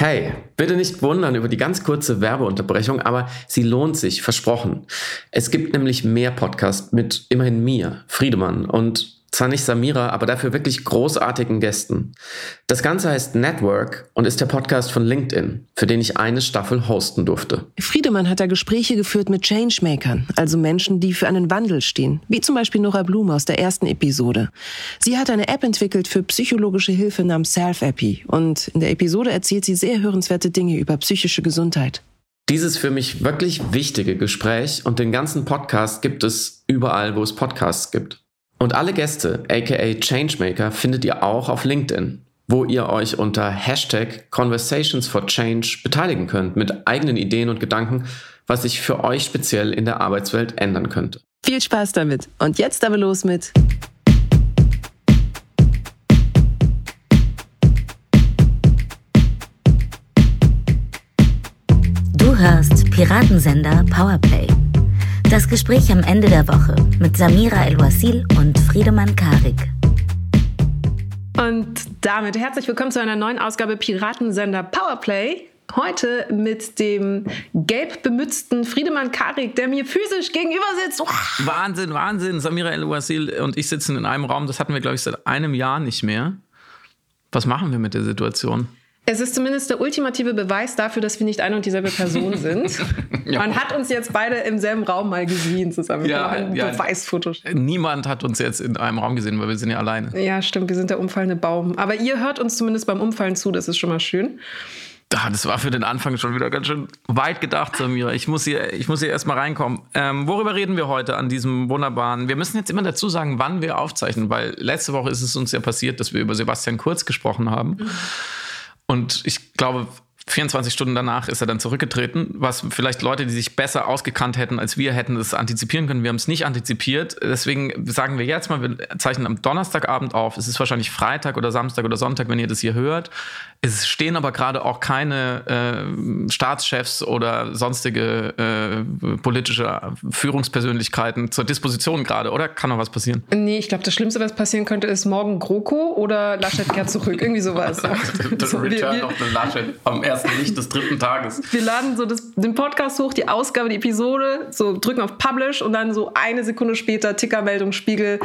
Hey, bitte nicht wundern über die ganz kurze Werbeunterbrechung, aber sie lohnt sich, versprochen. Es gibt nämlich mehr Podcasts mit immerhin mir, Friedemann und zwar nicht Samira, aber dafür wirklich großartigen Gästen. Das Ganze heißt Network und ist der Podcast von LinkedIn, für den ich eine Staffel hosten durfte. Friedemann hat da Gespräche geführt mit Changemakern, also Menschen, die für einen Wandel stehen, wie zum Beispiel Nora Blum aus der ersten Episode. Sie hat eine App entwickelt für psychologische Hilfe namens Self-Appy und in der Episode erzählt sie sehr hörenswerte Dinge über psychische Gesundheit. Dieses für mich wirklich wichtige Gespräch und den ganzen Podcast gibt es überall, wo es Podcasts gibt. Und alle Gäste, aka Changemaker, findet ihr auch auf LinkedIn, wo ihr euch unter Hashtag Conversations for Change beteiligen könnt mit eigenen Ideen und Gedanken, was sich für euch speziell in der Arbeitswelt ändern könnte. Viel Spaß damit. Und jetzt aber los mit Du hörst Piratensender Powerplay. Das Gespräch am Ende der Woche mit Samira El-Wasil und Friedemann Karik. Und damit herzlich willkommen zu einer neuen Ausgabe Piratensender Powerplay. Heute mit dem gelb bemützten Friedemann Karik, der mir physisch gegenüber sitzt. Oh. Wahnsinn, Wahnsinn. Samira El-Wasil und ich sitzen in einem Raum. Das hatten wir, glaube ich, seit einem Jahr nicht mehr. Was machen wir mit der Situation? Es ist zumindest der ultimative Beweis dafür, dass wir nicht eine und dieselbe Person sind. ja. Man hat uns jetzt beide im selben Raum mal gesehen zusammen. Ja, ein ja, Beweisfoto. Niemand hat uns jetzt in einem Raum gesehen, weil wir sind ja alleine. Ja, stimmt. Wir sind der umfallende Baum. Aber ihr hört uns zumindest beim Umfallen zu. Das ist schon mal schön. Das war für den Anfang schon wieder ganz schön weit gedacht, Samira. Ich muss hier, ich muss hier erstmal reinkommen. Ähm, worüber reden wir heute an diesem wunderbaren? Wir müssen jetzt immer dazu sagen, wann wir aufzeichnen, weil letzte Woche ist es uns ja passiert, dass wir über Sebastian Kurz gesprochen haben. Mhm. Und ich glaube, 24 Stunden danach ist er dann zurückgetreten, was vielleicht Leute, die sich besser ausgekannt hätten als wir, hätten es antizipieren können. Wir haben es nicht antizipiert. Deswegen sagen wir jetzt mal, wir zeichnen am Donnerstagabend auf. Es ist wahrscheinlich Freitag oder Samstag oder Sonntag, wenn ihr das hier hört. Es stehen aber gerade auch keine äh, Staatschefs oder sonstige äh, politische Führungspersönlichkeiten zur Disposition gerade, oder? Kann noch was passieren? Nee, ich glaube, das Schlimmste, was passieren könnte, ist morgen GroKo oder Laschet kehrt zurück. Irgendwie sowas. so, Return of the Laschet am ersten Licht des dritten Tages. Wir laden so das, den Podcast hoch, die Ausgabe, die Episode, so drücken auf Publish und dann so eine Sekunde später Tickermeldung, Spiegel,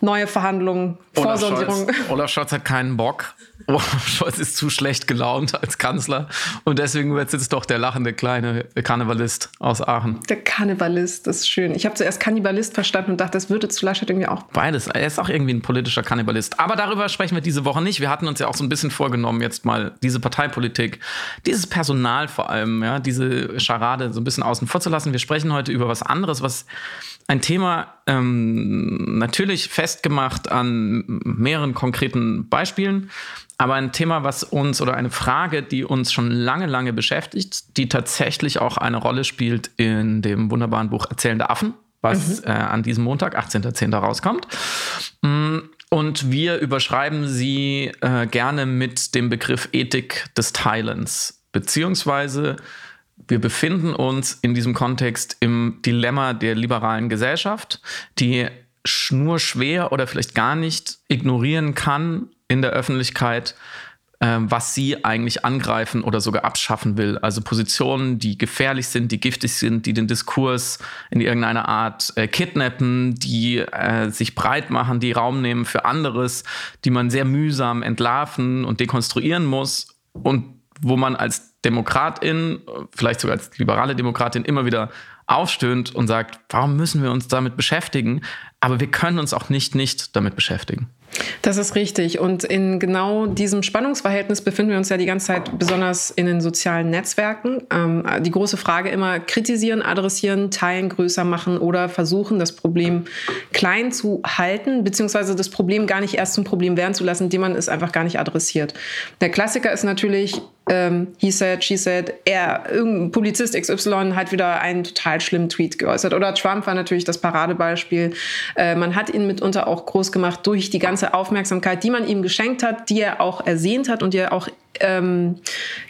neue Verhandlungen, Vorsondierung. Olaf Scholz hat keinen Bock. Olaf Scholz ist zu schlecht gelaunt als Kanzler und deswegen wird jetzt doch der lachende kleine Karnevalist aus Aachen. Der Karnevalist, das ist schön. Ich habe zuerst Kannibalist verstanden und dachte, das würde zu Laschet irgendwie auch. Beides. Er ist auch irgendwie ein politischer Kannibalist. Aber darüber sprechen wir diese Woche nicht. Wir hatten uns ja auch so ein bisschen vorgenommen, jetzt mal diese Parteipolitik, dieses Personal vor allem, ja, diese Scharade so ein bisschen außen vor zu lassen. Wir sprechen heute über was anderes, was ein Thema ähm, natürlich festgemacht an mehreren konkreten Beispielen, aber ein Thema, was uns oder eine Frage, die uns schon lange, lange beschäftigt, die tatsächlich auch eine Rolle spielt in dem wunderbaren Buch Erzählende Affen, was mhm. äh, an diesem Montag, 18.10. rauskommt. Mm, und wir überschreiben sie äh, gerne mit dem Begriff Ethik des Teilens, beziehungsweise wir befinden uns in diesem Kontext im Dilemma der liberalen Gesellschaft, die nur schwer oder vielleicht gar nicht ignorieren kann in der Öffentlichkeit, was sie eigentlich angreifen oder sogar abschaffen will. Also Positionen, die gefährlich sind, die giftig sind, die den Diskurs in irgendeiner Art äh, kidnappen, die äh, sich breit machen, die Raum nehmen für anderes, die man sehr mühsam entlarven und dekonstruieren muss und wo man als Demokratin, vielleicht sogar als liberale Demokratin, immer wieder aufstöhnt und sagt, warum müssen wir uns damit beschäftigen? Aber wir können uns auch nicht nicht damit beschäftigen. Das ist richtig. Und in genau diesem Spannungsverhältnis befinden wir uns ja die ganze Zeit, besonders in den sozialen Netzwerken. Ähm, die große Frage immer kritisieren, adressieren, teilen, größer machen oder versuchen, das Problem klein zu halten, beziehungsweise das Problem gar nicht erst zum Problem werden zu lassen, indem man es einfach gar nicht adressiert. Der Klassiker ist natürlich, ähm, he said, she said, er, irgendein Polizist XY hat wieder einen total schlimmen Tweet geäußert. Oder Trump war natürlich das Paradebeispiel. Äh, man hat ihn mitunter auch groß gemacht durch die ganze Aufmerksamkeit, die man ihm geschenkt hat, die er auch ersehnt hat und die er auch ähm,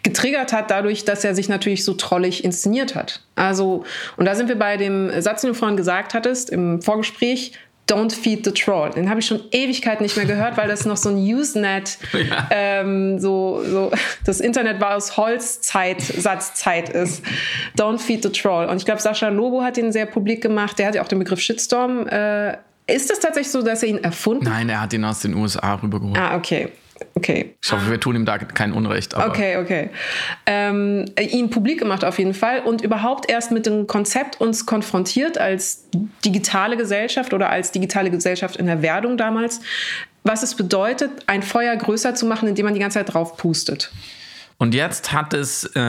getriggert hat, dadurch, dass er sich natürlich so trollig inszeniert hat. Also, und da sind wir bei dem Satz, den du vorhin gesagt hattest im Vorgespräch, Don't Feed the Troll. Den habe ich schon Ewigkeit nicht mehr gehört, weil das noch so ein Usenet, ja. ähm, so, so, das Internet war aus Holzzeit, Satzzeit ist. Don't Feed the Troll. Und ich glaube, Sascha Lobo hat den sehr publik gemacht. Der hat ja auch den Begriff Shitstorm. Äh, ist das tatsächlich so, dass er ihn erfunden hat? Nein, er hat ihn aus den USA rübergeholt. Ah, okay. Okay. Ich hoffe, wir tun ihm da kein Unrecht. okay, okay. Ähm, ihn publik gemacht auf jeden Fall und überhaupt erst mit dem Konzept uns konfrontiert als digitale Gesellschaft oder als digitale Gesellschaft in der Werdung damals, was es bedeutet, ein Feuer größer zu machen, indem man die ganze Zeit drauf pustet. Und jetzt hat es, äh,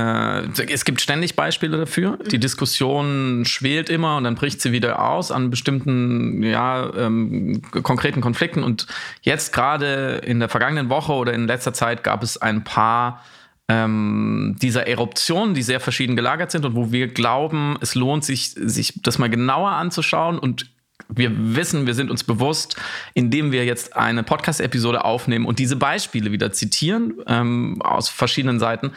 es gibt ständig Beispiele dafür. Die Diskussion schwelt immer und dann bricht sie wieder aus an bestimmten, ja, ähm, konkreten Konflikten. Und jetzt gerade in der vergangenen Woche oder in letzter Zeit gab es ein paar ähm, dieser Eruptionen, die sehr verschieden gelagert sind und wo wir glauben, es lohnt sich, sich das mal genauer anzuschauen und wir wissen, wir sind uns bewusst, indem wir jetzt eine Podcast-Episode aufnehmen und diese Beispiele wieder zitieren ähm, aus verschiedenen Seiten,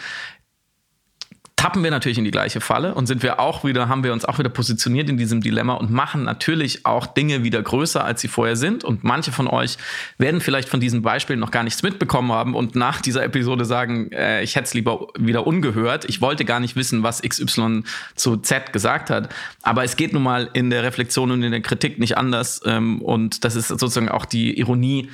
tappen wir natürlich in die gleiche Falle und sind wir auch wieder, haben wir uns auch wieder positioniert in diesem Dilemma und machen natürlich auch Dinge wieder größer, als sie vorher sind. Und manche von euch werden vielleicht von diesen Beispielen noch gar nichts mitbekommen haben und nach dieser Episode sagen, äh, ich hätte es lieber wieder ungehört. Ich wollte gar nicht wissen, was XY zu Z gesagt hat. Aber es geht nun mal in der Reflexion und in der Kritik nicht anders. Ähm, und das ist sozusagen auch die Ironie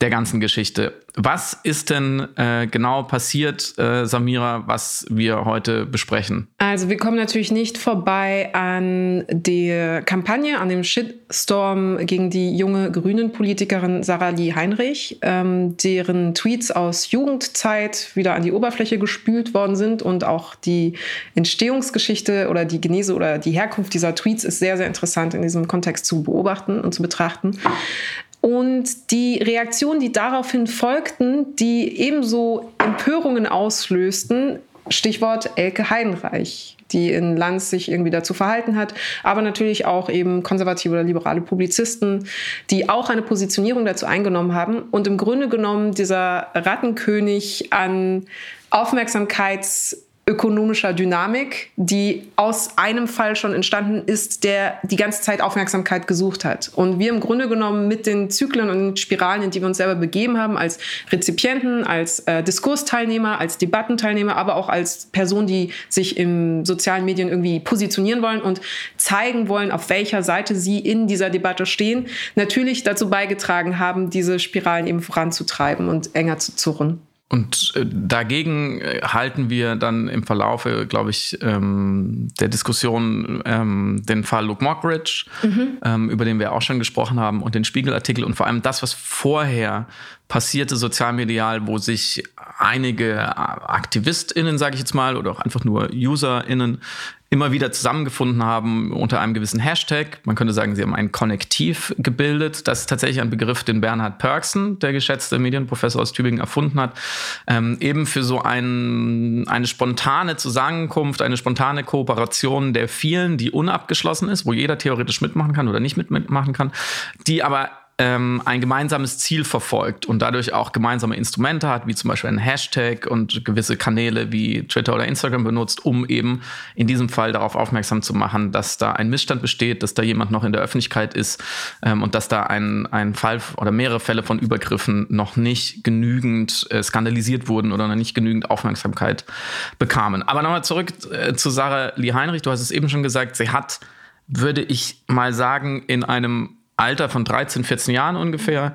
der ganzen Geschichte. Was ist denn äh, genau passiert, äh, Samira, was wir heute besprechen? Also wir kommen natürlich nicht vorbei an der Kampagne, an dem Shitstorm gegen die junge Grünen-Politikerin Sarah Lee Heinrich, ähm, deren Tweets aus Jugendzeit wieder an die Oberfläche gespült worden sind und auch die Entstehungsgeschichte oder die Genese oder die Herkunft dieser Tweets ist sehr, sehr interessant in diesem Kontext zu beobachten und zu betrachten. Und die Reaktionen, die daraufhin folgten, die ebenso Empörungen auslösten, Stichwort Elke Heidenreich, die in Lanz sich irgendwie dazu verhalten hat, aber natürlich auch eben konservative oder liberale Publizisten, die auch eine Positionierung dazu eingenommen haben. Und im Grunde genommen dieser Rattenkönig an Aufmerksamkeits ökonomischer Dynamik, die aus einem Fall schon entstanden ist, der die ganze Zeit Aufmerksamkeit gesucht hat. Und wir im Grunde genommen mit den Zyklen und Spiralen, in die wir uns selber begeben haben, als Rezipienten, als äh, Diskursteilnehmer, als Debattenteilnehmer, aber auch als Person, die sich in sozialen Medien irgendwie positionieren wollen und zeigen wollen, auf welcher Seite sie in dieser Debatte stehen, natürlich dazu beigetragen haben, diese Spiralen eben voranzutreiben und enger zu zurren. Und äh, dagegen äh, halten wir dann im Verlaufe, glaube ich, ähm, der Diskussion ähm, den Fall Luke Mockridge, mhm. ähm, über den wir auch schon gesprochen haben, und den Spiegelartikel und vor allem das, was vorher passierte sozialmedial, wo sich einige AktivistInnen, sage ich jetzt mal, oder auch einfach nur UserInnen immer wieder zusammengefunden haben unter einem gewissen Hashtag. Man könnte sagen, sie haben ein Konnektiv gebildet. Das ist tatsächlich ein Begriff, den Bernhard Perksen, der geschätzte Medienprofessor aus Tübingen, erfunden hat. Ähm, eben für so ein, eine spontane Zusammenkunft, eine spontane Kooperation der vielen, die unabgeschlossen ist, wo jeder theoretisch mitmachen kann oder nicht mitmachen kann, die aber ähm, ein gemeinsames Ziel verfolgt und dadurch auch gemeinsame Instrumente hat, wie zum Beispiel ein Hashtag und gewisse Kanäle wie Twitter oder Instagram benutzt, um eben in diesem Fall darauf aufmerksam zu machen, dass da ein Missstand besteht, dass da jemand noch in der Öffentlichkeit ist ähm, und dass da ein, ein Fall oder mehrere Fälle von Übergriffen noch nicht genügend äh, skandalisiert wurden oder noch nicht genügend Aufmerksamkeit bekamen. Aber nochmal zurück äh, zu Sarah Lee Heinrich. Du hast es eben schon gesagt, sie hat, würde ich mal sagen, in einem Alter von 13, 14 Jahren ungefähr.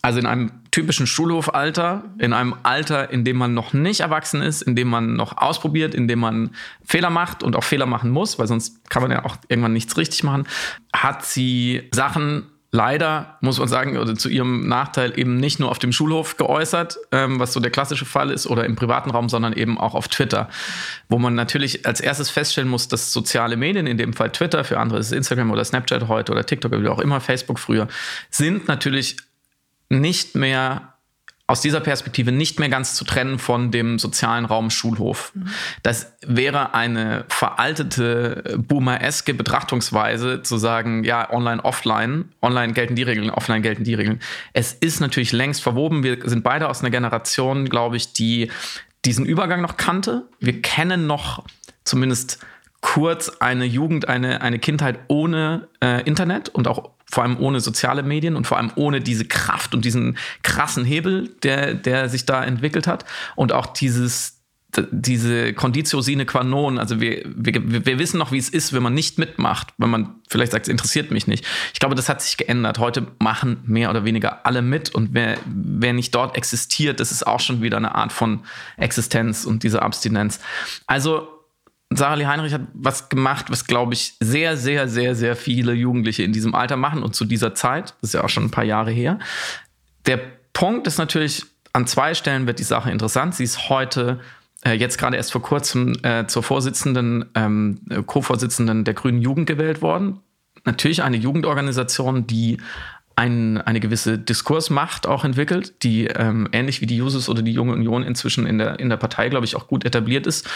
Also in einem typischen Schulhofalter, in einem Alter, in dem man noch nicht erwachsen ist, in dem man noch ausprobiert, in dem man Fehler macht und auch Fehler machen muss, weil sonst kann man ja auch irgendwann nichts richtig machen, hat sie Sachen leider, muss man sagen, oder zu ihrem Nachteil eben nicht nur auf dem Schulhof geäußert, ähm, was so der klassische Fall ist, oder im privaten Raum, sondern eben auch auf Twitter, wo man natürlich als erstes feststellen muss, dass soziale Medien, in dem Fall Twitter, für andere ist es Instagram oder Snapchat heute oder TikTok oder wie auch immer, Facebook früher, sind natürlich nicht mehr aus dieser Perspektive nicht mehr ganz zu trennen von dem sozialen Raum Schulhof. Mhm. Das wäre eine veraltete, boomer-eske Betrachtungsweise, zu sagen, ja, online, offline, online gelten die Regeln, offline gelten die Regeln. Es ist natürlich längst verwoben. Wir sind beide aus einer Generation, glaube ich, die diesen Übergang noch kannte. Wir kennen noch zumindest kurz eine Jugend, eine, eine Kindheit ohne äh, Internet und auch vor allem ohne soziale Medien und vor allem ohne diese Kraft und diesen krassen Hebel, der, der sich da entwickelt hat. Und auch dieses, diese Conditio sine qua non, also wir, wir, wir wissen noch, wie es ist, wenn man nicht mitmacht, wenn man vielleicht sagt, es interessiert mich nicht. Ich glaube, das hat sich geändert. Heute machen mehr oder weniger alle mit und wer, wer nicht dort existiert, das ist auch schon wieder eine Art von Existenz und diese Abstinenz. Also Sarah Lee Heinrich hat was gemacht, was, glaube ich, sehr, sehr, sehr, sehr viele Jugendliche in diesem Alter machen und zu dieser Zeit, das ist ja auch schon ein paar Jahre her. Der Punkt ist natürlich, an zwei Stellen wird die Sache interessant. Sie ist heute äh, jetzt gerade erst vor kurzem äh, zur Vorsitzenden, ähm, Co-Vorsitzenden der Grünen Jugend gewählt worden. Natürlich eine Jugendorganisation, die ein, eine gewisse Diskursmacht auch entwickelt, die ähm, ähnlich wie die Jusos oder die Junge Union inzwischen in der, in der Partei, glaube ich, auch gut etabliert ist,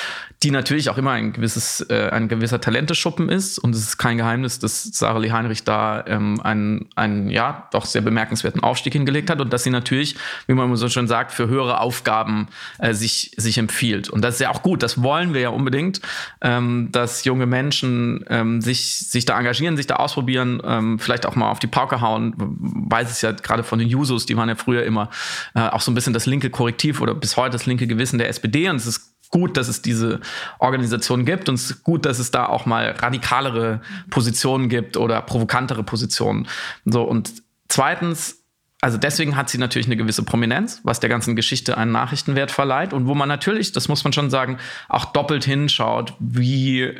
die natürlich auch immer ein gewisses, äh, ein gewisser Talenteschuppen ist. Und es ist kein Geheimnis, dass Sarah Lee Heinrich da ähm, einen, einen, ja, doch sehr bemerkenswerten Aufstieg hingelegt hat und dass sie natürlich, wie man so schön sagt, für höhere Aufgaben äh, sich, sich empfiehlt. Und das ist ja auch gut, das wollen wir ja unbedingt, ähm, dass junge Menschen ähm, sich, sich da engagieren, sich da ausprobieren, ähm, vielleicht auch mal auf die Pauke hauen, weiß es ja gerade von den Jusos, die waren ja früher immer äh, auch so ein bisschen das linke Korrektiv oder bis heute das linke Gewissen der SPD. Und es ist gut, dass es diese Organisation gibt und es ist gut, dass es da auch mal radikalere Positionen gibt oder provokantere Positionen. So und zweitens also deswegen hat sie natürlich eine gewisse Prominenz, was der ganzen Geschichte einen Nachrichtenwert verleiht und wo man natürlich, das muss man schon sagen, auch doppelt hinschaut, wie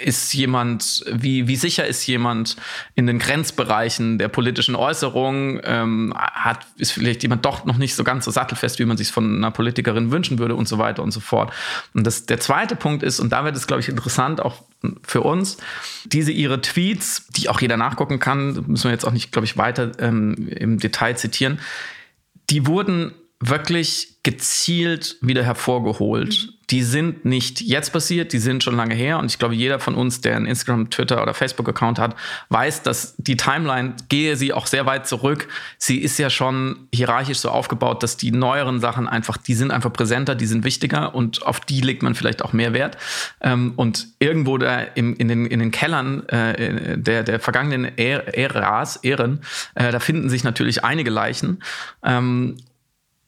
ist jemand, wie, wie sicher ist jemand in den Grenzbereichen der politischen Äußerung? Ähm, hat, ist vielleicht jemand doch noch nicht so ganz so sattelfest, wie man sich von einer Politikerin wünschen würde und so weiter und so fort. Und das, der zweite Punkt ist, und da wird es, glaube ich, interessant, auch für uns, diese ihre Tweets, die auch jeder nachgucken kann, müssen wir jetzt auch nicht, glaube ich, weiter ähm, im Detail zitieren, die wurden wirklich gezielt wieder hervorgeholt. Mhm. Die sind nicht jetzt passiert, die sind schon lange her. Und ich glaube, jeder von uns, der einen Instagram, Twitter oder Facebook-Account hat, weiß, dass die Timeline, gehe sie auch sehr weit zurück. Sie ist ja schon hierarchisch so aufgebaut, dass die neueren Sachen einfach, die sind einfach präsenter, die sind wichtiger und auf die legt man vielleicht auch mehr Wert. Ähm, und irgendwo da in, in, den, in den Kellern äh, der, der vergangenen Äras, Ehren, äh, da finden sich natürlich einige Leichen.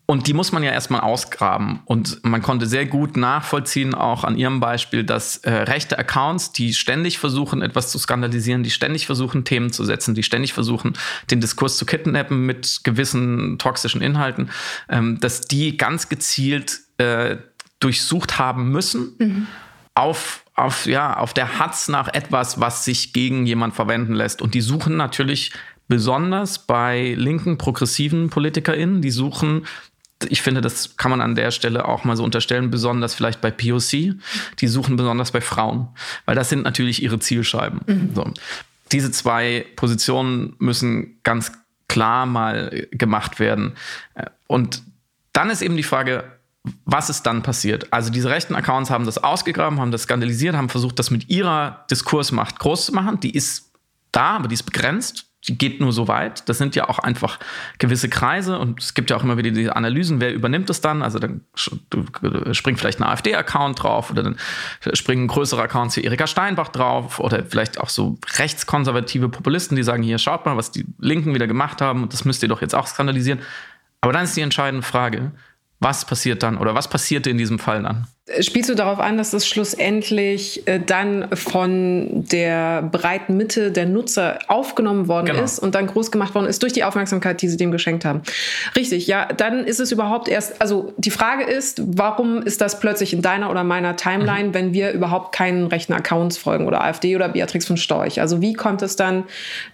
Und die muss man ja erstmal ausgraben. Und man konnte sehr gut nachvollziehen, auch an ihrem Beispiel, dass äh, rechte Accounts, die ständig versuchen, etwas zu skandalisieren, die ständig versuchen, Themen zu setzen, die ständig versuchen, den Diskurs zu kidnappen mit gewissen toxischen Inhalten, ähm, dass die ganz gezielt äh, durchsucht haben müssen. Mhm. Auf, auf, ja, auf der Hatz nach etwas, was sich gegen jemand verwenden lässt. Und die suchen natürlich besonders bei linken, progressiven PolitikerInnen, die suchen ich finde, das kann man an der Stelle auch mal so unterstellen, besonders vielleicht bei POC. Die suchen besonders bei Frauen, weil das sind natürlich ihre Zielscheiben. Mhm. So. Diese zwei Positionen müssen ganz klar mal gemacht werden. Und dann ist eben die Frage, was ist dann passiert? Also diese rechten Accounts haben das ausgegraben, haben das skandalisiert, haben versucht, das mit ihrer Diskursmacht groß zu machen. Die ist da, aber die ist begrenzt geht nur so weit. Das sind ja auch einfach gewisse Kreise und es gibt ja auch immer wieder diese Analysen, wer übernimmt es dann? Also dann springt vielleicht ein AfD-Account drauf oder dann springen größere Accounts wie Erika Steinbach drauf oder vielleicht auch so rechtskonservative Populisten, die sagen, hier schaut mal, was die Linken wieder gemacht haben und das müsst ihr doch jetzt auch skandalisieren. Aber dann ist die entscheidende Frage, was passiert dann oder was passierte in diesem Fall dann? Spielst du darauf an, dass das schlussendlich äh, dann von der breiten Mitte der Nutzer aufgenommen worden genau. ist und dann groß gemacht worden ist durch die Aufmerksamkeit, die sie dem geschenkt haben? Richtig, ja, dann ist es überhaupt erst, also die Frage ist, warum ist das plötzlich in deiner oder meiner Timeline, mhm. wenn wir überhaupt keinen rechten Accounts folgen oder AfD oder Beatrix von Storch? Also wie kommt es dann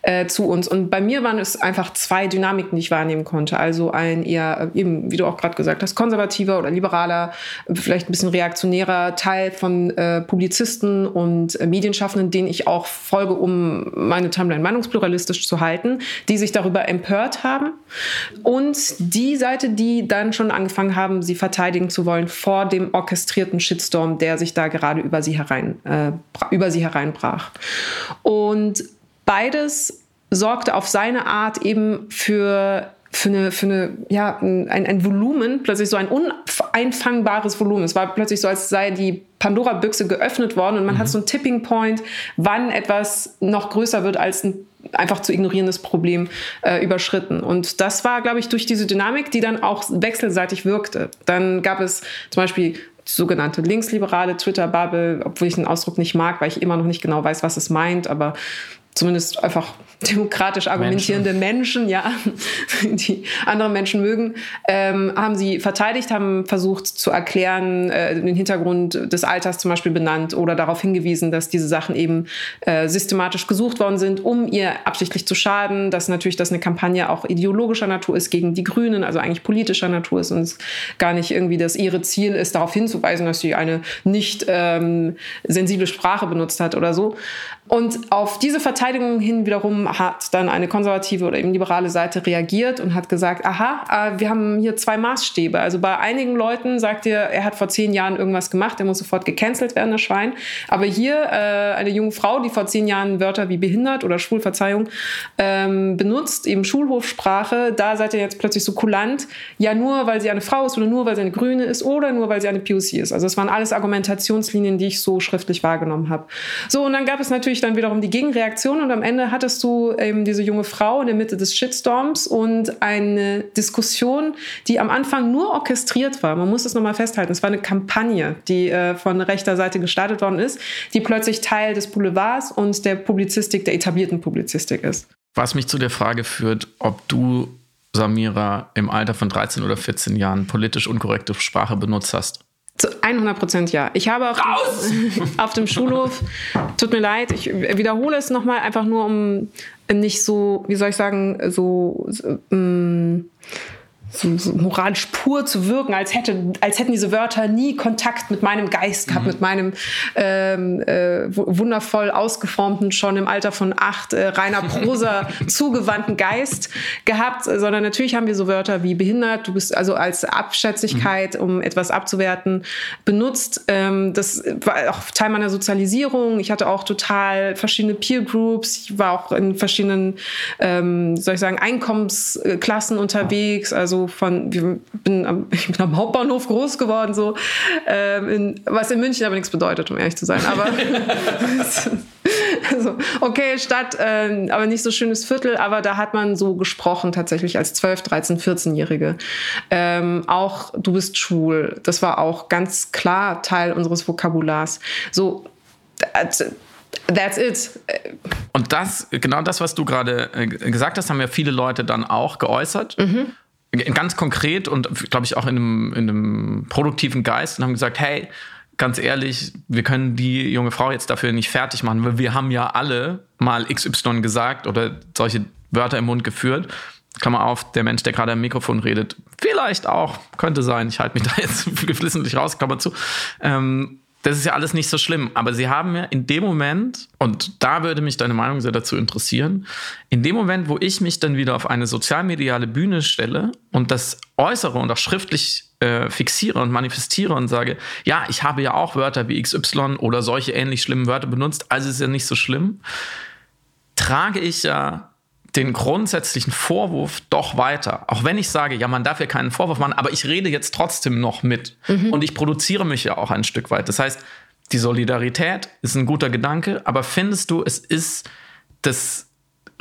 äh, zu uns? Und bei mir waren es einfach zwei Dynamiken, die ich wahrnehmen konnte. Also ein eher, eben, wie du auch gerade gesagt hast, konservativer oder liberaler, vielleicht ein bisschen reaktionärer Teil von äh, Publizisten und äh, Medienschaffenden, denen ich auch folge, um meine Timeline meinungspluralistisch zu halten, die sich darüber empört haben. Und die Seite, die dann schon angefangen haben, sie verteidigen zu wollen vor dem orchestrierten Shitstorm, der sich da gerade über sie, herein, äh, über sie hereinbrach. Und beides sorgte auf seine Art eben für für eine, für eine, ja, ein, ein Volumen, plötzlich so ein uneinfangbares Volumen. Es war plötzlich so, als sei die Pandora-Büchse geöffnet worden und man mhm. hat so einen Tipping Point, wann etwas noch größer wird als ein einfach zu ignorierendes Problem äh, überschritten. Und das war, glaube ich, durch diese Dynamik, die dann auch wechselseitig wirkte. Dann gab es zum Beispiel sogenannte linksliberale Twitter-Bubble, obwohl ich den Ausdruck nicht mag, weil ich immer noch nicht genau weiß, was es meint, aber zumindest einfach demokratisch argumentierende Menschen, Menschen ja, die andere Menschen mögen, ähm, haben sie verteidigt, haben versucht zu erklären, äh, den Hintergrund des Alters zum Beispiel benannt oder darauf hingewiesen, dass diese Sachen eben äh, systematisch gesucht worden sind, um ihr absichtlich zu schaden, dass natürlich das eine Kampagne auch ideologischer Natur ist gegen die Grünen, also eigentlich politischer Natur ist und es gar nicht irgendwie das ihre Ziel ist, darauf hinzuweisen, dass sie eine nicht ähm, sensible Sprache benutzt hat oder so. Und auf diese Verteidigung hin wiederum hat dann eine konservative oder eben liberale Seite reagiert und hat gesagt, aha, äh, wir haben hier zwei Maßstäbe. Also bei einigen Leuten sagt ihr, er hat vor zehn Jahren irgendwas gemacht, er muss sofort gecancelt werden, das Schwein. Aber hier äh, eine junge Frau, die vor zehn Jahren Wörter wie behindert oder schwul, Verzeihung, ähm, benutzt, eben Schulhofsprache, da seid ihr jetzt plötzlich so kulant, ja nur, weil sie eine Frau ist oder nur, weil sie eine Grüne ist oder nur, weil sie eine POC ist. Also es waren alles Argumentationslinien, die ich so schriftlich wahrgenommen habe. So, und dann gab es natürlich natürlich dann wiederum die Gegenreaktion und am Ende hattest du eben diese junge Frau in der Mitte des Shitstorms und eine Diskussion, die am Anfang nur orchestriert war. Man muss es nochmal festhalten. Es war eine Kampagne, die äh, von rechter Seite gestartet worden ist, die plötzlich Teil des Boulevards und der Publizistik, der etablierten Publizistik ist. Was mich zu der Frage führt, ob du Samira im Alter von 13 oder 14 Jahren politisch unkorrekte Sprache benutzt hast. Zu 100 Prozent ja. Ich habe auf, auf, dem Schulhof, tut mir leid, ich wiederhole es nochmal, einfach nur um nicht so, wie soll ich sagen, so, so ähm, so, so moralisch pur zu wirken, als, hätte, als hätten diese Wörter nie Kontakt mit meinem Geist gehabt, mhm. mit meinem ähm, äh, wundervoll ausgeformten, schon im Alter von acht, äh, reiner Prosa zugewandten Geist gehabt, sondern natürlich haben wir so Wörter wie behindert, du bist also als Abschätzigkeit, mhm. um etwas abzuwerten, benutzt. Ähm, das war auch Teil meiner Sozialisierung. Ich hatte auch total verschiedene Peer Groups. Ich war auch in verschiedenen, ähm, soll ich sagen, Einkommensklassen unterwegs. Also von, ich bin am, ich bin am Hauptbahnhof groß geworden, so, ähm, in, was in München aber nichts bedeutet, um ehrlich zu sein. Aber also, okay, Stadt, äh, aber nicht so schönes Viertel, aber da hat man so gesprochen tatsächlich als 12, 13, 14-Jährige. Ähm, auch du bist schwul, das war auch ganz klar Teil unseres Vokabulars. So, That's it. Und das, genau das, was du gerade äh, gesagt hast, haben ja viele Leute dann auch geäußert. Mhm ganz konkret und glaube ich auch in einem, in einem produktiven Geist und haben gesagt, hey, ganz ehrlich, wir können die junge Frau jetzt dafür nicht fertig machen, weil wir haben ja alle mal XY gesagt oder solche Wörter im Mund geführt. Klammer auf, der Mensch, der gerade am Mikrofon redet, vielleicht auch, könnte sein, ich halte mich da jetzt geflissentlich raus, Klammer zu. Ähm, das ist ja alles nicht so schlimm. Aber sie haben mir in dem Moment, und da würde mich deine Meinung sehr dazu interessieren, in dem Moment, wo ich mich dann wieder auf eine sozialmediale Bühne stelle und das äußere und auch schriftlich äh, fixiere und manifestiere und sage, ja, ich habe ja auch Wörter wie XY oder solche ähnlich schlimmen Wörter benutzt, also ist ja nicht so schlimm, trage ich ja den grundsätzlichen Vorwurf doch weiter. Auch wenn ich sage, ja, man darf ja keinen Vorwurf machen, aber ich rede jetzt trotzdem noch mit. Mhm. Und ich produziere mich ja auch ein Stück weit. Das heißt, die Solidarität ist ein guter Gedanke, aber findest du, es ist das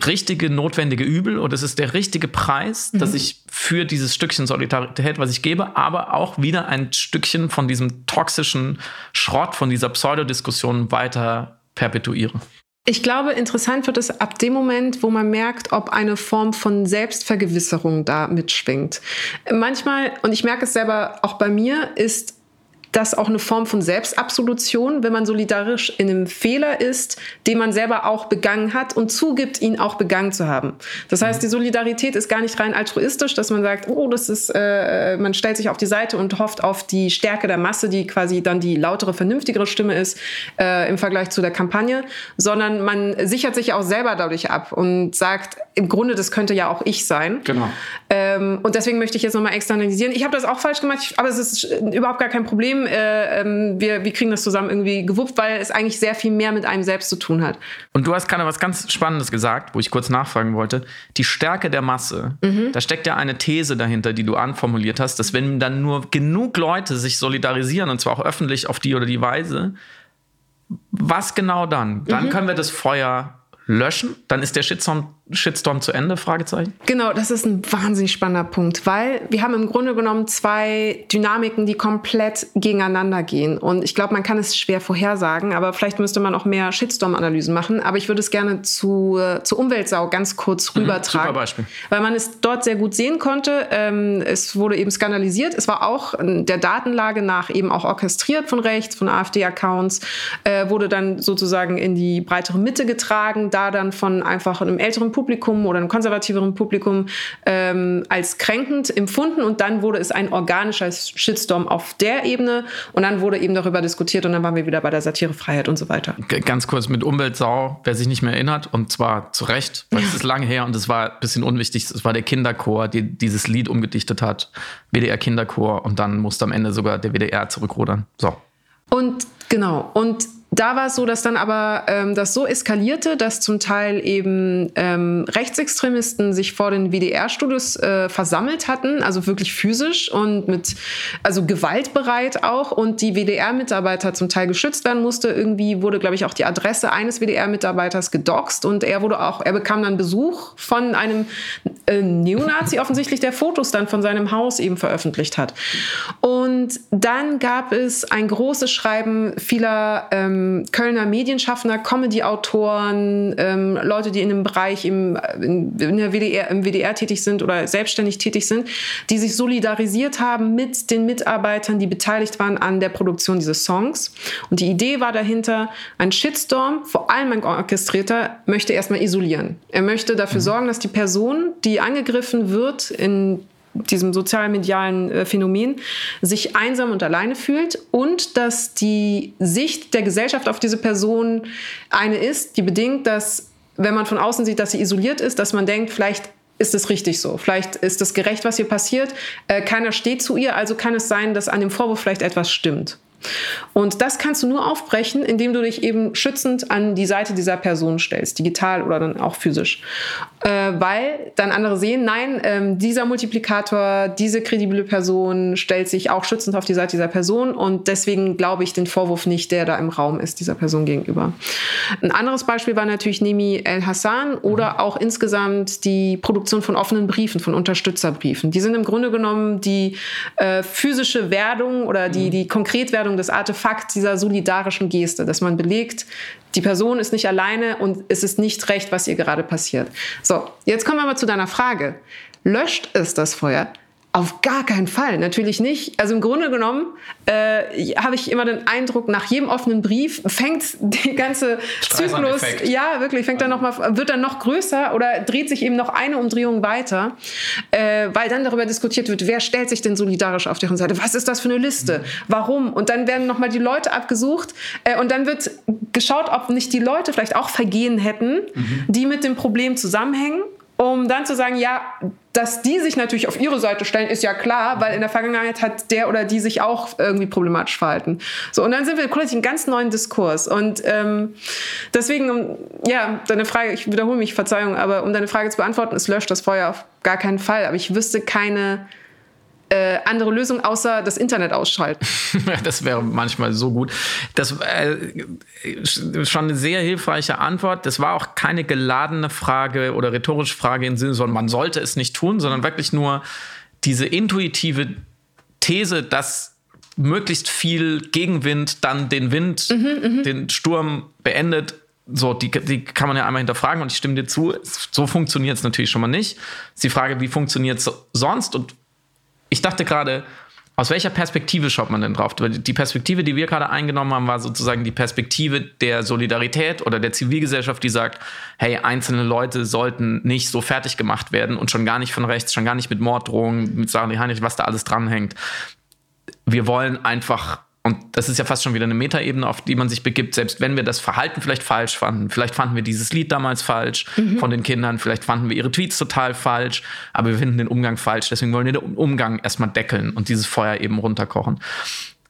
richtige, notwendige Übel oder es ist der richtige Preis, mhm. dass ich für dieses Stückchen Solidarität, was ich gebe, aber auch wieder ein Stückchen von diesem toxischen Schrott, von dieser Pseudodiskussion weiter perpetuiere? Ich glaube, interessant wird es ab dem Moment, wo man merkt, ob eine Form von Selbstvergewisserung da mitschwingt. Manchmal, und ich merke es selber auch bei mir, ist das auch eine Form von Selbstabsolution, wenn man solidarisch in einem Fehler ist, den man selber auch begangen hat und zugibt, ihn auch begangen zu haben. Das heißt, die Solidarität ist gar nicht rein altruistisch, dass man sagt, oh, das ist, äh, man stellt sich auf die Seite und hofft auf die Stärke der Masse, die quasi dann die lautere, vernünftigere Stimme ist äh, im Vergleich zu der Kampagne, sondern man sichert sich auch selber dadurch ab und sagt, im Grunde, das könnte ja auch ich sein. Genau. Ähm, und deswegen möchte ich jetzt nochmal externalisieren. Ich habe das auch falsch gemacht, aber es ist überhaupt gar kein Problem äh, ähm, wir, wir kriegen das zusammen irgendwie gewuppt, weil es eigentlich sehr viel mehr mit einem selbst zu tun hat. Und du hast gerade was ganz Spannendes gesagt, wo ich kurz nachfragen wollte. Die Stärke der Masse. Mhm. Da steckt ja eine These dahinter, die du anformuliert hast, dass wenn dann nur genug Leute sich solidarisieren, und zwar auch öffentlich auf die oder die Weise, was genau dann? Dann mhm. können wir das Feuer löschen? Dann ist der Shitstorm, Shitstorm zu Ende? Fragezeichen. Genau, das ist ein wahnsinnig spannender Punkt, weil wir haben im Grunde genommen zwei Dynamiken, die komplett gegeneinander gehen. Und ich glaube, man kann es schwer vorhersagen, aber vielleicht müsste man auch mehr Shitstorm-Analysen machen. Aber ich würde es gerne zu, zur Umweltsau ganz kurz mhm, rübertragen. Super Beispiel. Weil man es dort sehr gut sehen konnte. Ähm, es wurde eben skandalisiert. Es war auch der Datenlage nach eben auch orchestriert von rechts, von AfD-Accounts, äh, wurde dann sozusagen in die breitere Mitte getragen da dann von einfach einem älteren Publikum oder einem konservativeren Publikum ähm, als kränkend empfunden und dann wurde es ein organischer Shitstorm auf der Ebene und dann wurde eben darüber diskutiert und dann waren wir wieder bei der Satirefreiheit und so weiter. Ganz kurz mit Umweltsau, wer sich nicht mehr erinnert und zwar zu Recht, weil es ist lange her und es war ein bisschen unwichtig, es war der Kinderchor, der dieses Lied umgedichtet hat, WDR Kinderchor und dann musste am Ende sogar der WDR zurückrudern. So. Und genau, und da war es so, dass dann aber ähm, das so eskalierte, dass zum Teil eben ähm, Rechtsextremisten sich vor den WDR-Studios äh, versammelt hatten, also wirklich physisch und mit, also gewaltbereit auch und die WDR-Mitarbeiter zum Teil geschützt werden musste. Irgendwie wurde, glaube ich, auch die Adresse eines WDR-Mitarbeiters gedoxt und er wurde auch, er bekam dann Besuch von einem äh, Neonazi offensichtlich, der Fotos dann von seinem Haus eben veröffentlicht hat. Und dann gab es ein großes Schreiben vieler ähm, ähm, Kölner Medienschaffender, Comedy-Autoren, ähm, Leute, die in dem Bereich im, in, in der WDR, im WDR tätig sind oder selbstständig tätig sind, die sich solidarisiert haben mit den Mitarbeitern, die beteiligt waren an der Produktion dieses Songs. Und die Idee war dahinter, ein Shitstorm, vor allem ein orchestrierter, möchte erstmal isolieren. Er möchte dafür mhm. sorgen, dass die Person, die angegriffen wird in diesem sozialmedialen äh, Phänomen sich einsam und alleine fühlt und dass die Sicht der Gesellschaft auf diese Person eine ist, die bedingt, dass wenn man von außen sieht, dass sie isoliert ist, dass man denkt, vielleicht ist es richtig so, vielleicht ist es gerecht, was hier passiert, äh, keiner steht zu ihr, also kann es sein, dass an dem Vorwurf vielleicht etwas stimmt. Und das kannst du nur aufbrechen, indem du dich eben schützend an die Seite dieser Person stellst, digital oder dann auch physisch. Äh, weil dann andere sehen, nein, ähm, dieser Multiplikator, diese kredible Person stellt sich auch schützend auf die Seite dieser Person und deswegen glaube ich den Vorwurf nicht, der da im Raum ist, dieser Person gegenüber. Ein anderes Beispiel war natürlich Nemi El Hassan oder mhm. auch insgesamt die Produktion von offenen Briefen, von Unterstützerbriefen. Die sind im Grunde genommen die äh, physische Werdung oder die, mhm. die Konkretwerdung Darstellung des Artefakts dieser solidarischen Geste, dass man belegt, die Person ist nicht alleine und es ist nicht recht, was ihr gerade passiert. So, jetzt kommen wir aber zu deiner Frage. Löscht es das Feuer? Auf gar keinen Fall, natürlich nicht. Also im Grunde genommen äh, habe ich immer den Eindruck, nach jedem offenen Brief fängt die ganze Zyklus, ja wirklich, fängt dann noch mal, wird dann noch größer oder dreht sich eben noch eine Umdrehung weiter, äh, weil dann darüber diskutiert wird, wer stellt sich denn solidarisch auf deren Seite? Was ist das für eine Liste? Mhm. Warum? Und dann werden noch mal die Leute abgesucht äh, und dann wird geschaut, ob nicht die Leute vielleicht auch Vergehen hätten, mhm. die mit dem Problem zusammenhängen um dann zu sagen, ja, dass die sich natürlich auf ihre Seite stellen, ist ja klar, weil in der Vergangenheit hat der oder die sich auch irgendwie problematisch verhalten. So, und dann sind wir plötzlich einen ganz neuen Diskurs. Und ähm, deswegen, um, ja, deine Frage, ich wiederhole mich, Verzeihung, aber um deine Frage zu beantworten, es löscht das Feuer auf gar keinen Fall. Aber ich wüsste keine äh, andere Lösung außer das Internet ausschalten. das wäre manchmal so gut. Das äh, schon eine sehr hilfreiche Antwort. Das war auch keine geladene Frage oder rhetorische Frage im Sinne von, man sollte es nicht tun, sondern wirklich nur diese intuitive These, dass möglichst viel Gegenwind dann den Wind, mhm, mhm. den Sturm beendet. So, die, die kann man ja einmal hinterfragen und ich stimme dir zu. So funktioniert es natürlich schon mal nicht. ist die Frage, wie funktioniert es sonst und ich dachte gerade, aus welcher Perspektive schaut man denn drauf? Die Perspektive, die wir gerade eingenommen haben, war sozusagen die Perspektive der Solidarität oder der Zivilgesellschaft, die sagt, hey, einzelne Leute sollten nicht so fertig gemacht werden und schon gar nicht von rechts, schon gar nicht mit Morddrohungen, mit Sachen wie Heinrich, was da alles dranhängt. Wir wollen einfach und das ist ja fast schon wieder eine Metaebene, auf die man sich begibt, selbst wenn wir das Verhalten vielleicht falsch fanden. Vielleicht fanden wir dieses Lied damals falsch mhm. von den Kindern, vielleicht fanden wir ihre Tweets total falsch, aber wir finden den Umgang falsch. Deswegen wollen wir den Umgang erstmal deckeln und dieses Feuer eben runterkochen.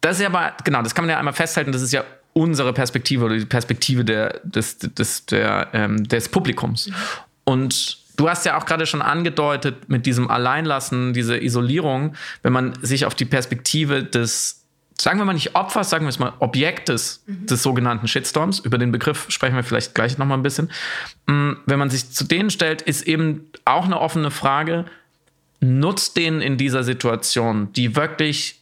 Das ist ja aber, genau, das kann man ja einmal festhalten, das ist ja unsere Perspektive oder die Perspektive der, des, des, der, ähm, des Publikums. Und Du hast ja auch gerade schon angedeutet mit diesem Alleinlassen, diese Isolierung, wenn man sich auf die Perspektive des sagen wir mal nicht Opfers, sagen wir es mal Objektes mhm. des sogenannten Shitstorms. Über den Begriff sprechen wir vielleicht gleich noch mal ein bisschen. Mm, wenn man sich zu denen stellt, ist eben auch eine offene Frage, nutzt denen in dieser Situation, die wirklich,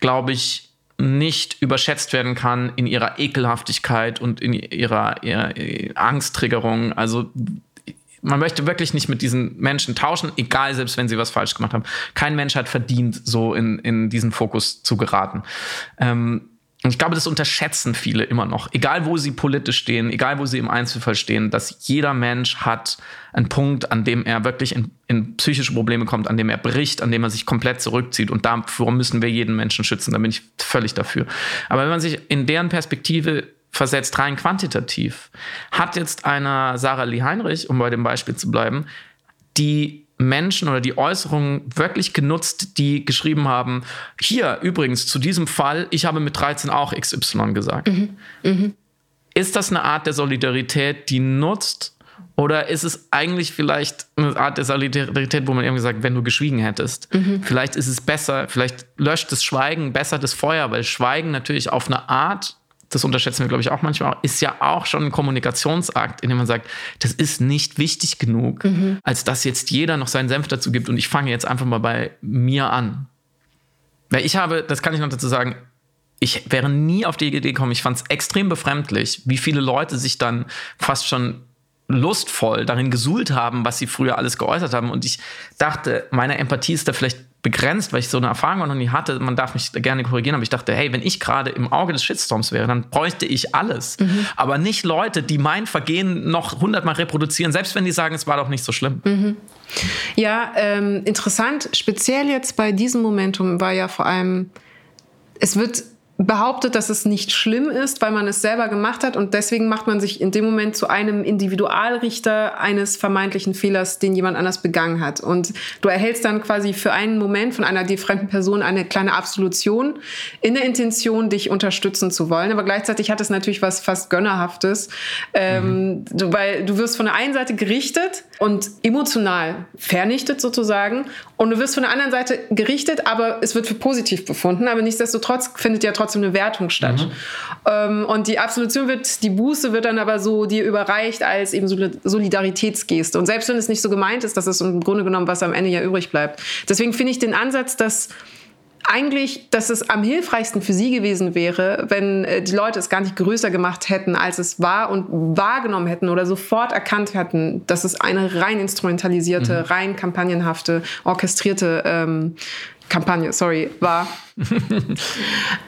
glaube ich, nicht überschätzt werden kann in ihrer Ekelhaftigkeit und in ihrer, ihrer Angsttriggerung. Also man möchte wirklich nicht mit diesen Menschen tauschen, egal, selbst wenn sie was falsch gemacht haben. Kein Mensch hat verdient, so in, in diesen Fokus zu geraten. Ähm, ich glaube, das unterschätzen viele immer noch. Egal, wo sie politisch stehen, egal, wo sie im Einzelfall stehen, dass jeder Mensch hat einen Punkt, an dem er wirklich in, in psychische Probleme kommt, an dem er bricht, an dem er sich komplett zurückzieht. Und dafür müssen wir jeden Menschen schützen. Da bin ich völlig dafür. Aber wenn man sich in deren Perspektive versetzt, rein quantitativ, hat jetzt einer Sarah Lee Heinrich, um bei dem Beispiel zu bleiben, die Menschen oder die Äußerungen wirklich genutzt, die geschrieben haben, hier übrigens zu diesem Fall, ich habe mit 13 auch XY gesagt. Mhm. Mhm. Ist das eine Art der Solidarität, die nutzt? Oder ist es eigentlich vielleicht eine Art der Solidarität, wo man irgendwie sagt, wenn du geschwiegen hättest? Mhm. Vielleicht ist es besser, vielleicht löscht das Schweigen besser das Feuer, weil Schweigen natürlich auf eine Art das unterschätzen wir, glaube ich, auch manchmal, ist ja auch schon ein Kommunikationsakt, in dem man sagt, das ist nicht wichtig genug, mhm. als dass jetzt jeder noch seinen Senf dazu gibt und ich fange jetzt einfach mal bei mir an. Weil ich habe, das kann ich noch dazu sagen, ich wäre nie auf die Idee gekommen, ich fand es extrem befremdlich, wie viele Leute sich dann fast schon lustvoll darin gesuhlt haben, was sie früher alles geäußert haben. Und ich dachte, meine Empathie ist da vielleicht begrenzt, weil ich so eine Erfahrung noch nie hatte. Man darf mich gerne korrigieren, aber ich dachte, hey, wenn ich gerade im Auge des Shitstorms wäre, dann bräuchte ich alles. Mhm. Aber nicht Leute, die mein Vergehen noch hundertmal reproduzieren, selbst wenn die sagen, es war doch nicht so schlimm. Mhm. Ja, ähm, interessant. Speziell jetzt bei diesem Momentum war ja vor allem, es wird behauptet, dass es nicht schlimm ist, weil man es selber gemacht hat und deswegen macht man sich in dem Moment zu einem Individualrichter eines vermeintlichen Fehlers, den jemand anders begangen hat. Und du erhältst dann quasi für einen Moment von einer dir fremden Person eine kleine Absolution in der Intention, dich unterstützen zu wollen. Aber gleichzeitig hat es natürlich was fast Gönnerhaftes, ähm, mhm. weil du wirst von der einen Seite gerichtet und emotional vernichtet sozusagen und du wirst von der anderen Seite gerichtet, aber es wird für positiv befunden. Aber nichtsdestotrotz findet ja trotzdem trotzdem eine Wertung statt. Mhm. Ähm, und die Absolution wird, die Buße wird dann aber so dir überreicht als eben Solidaritätsgeste. Und selbst wenn es nicht so gemeint ist, dass es im Grunde genommen was am Ende ja übrig bleibt. Deswegen finde ich den Ansatz, dass eigentlich, dass es am hilfreichsten für sie gewesen wäre, wenn äh, die Leute es gar nicht größer gemacht hätten, als es war und wahrgenommen hätten oder sofort erkannt hätten, dass es eine rein instrumentalisierte, mhm. rein kampagnenhafte, orchestrierte ähm, Kampagne, sorry, war.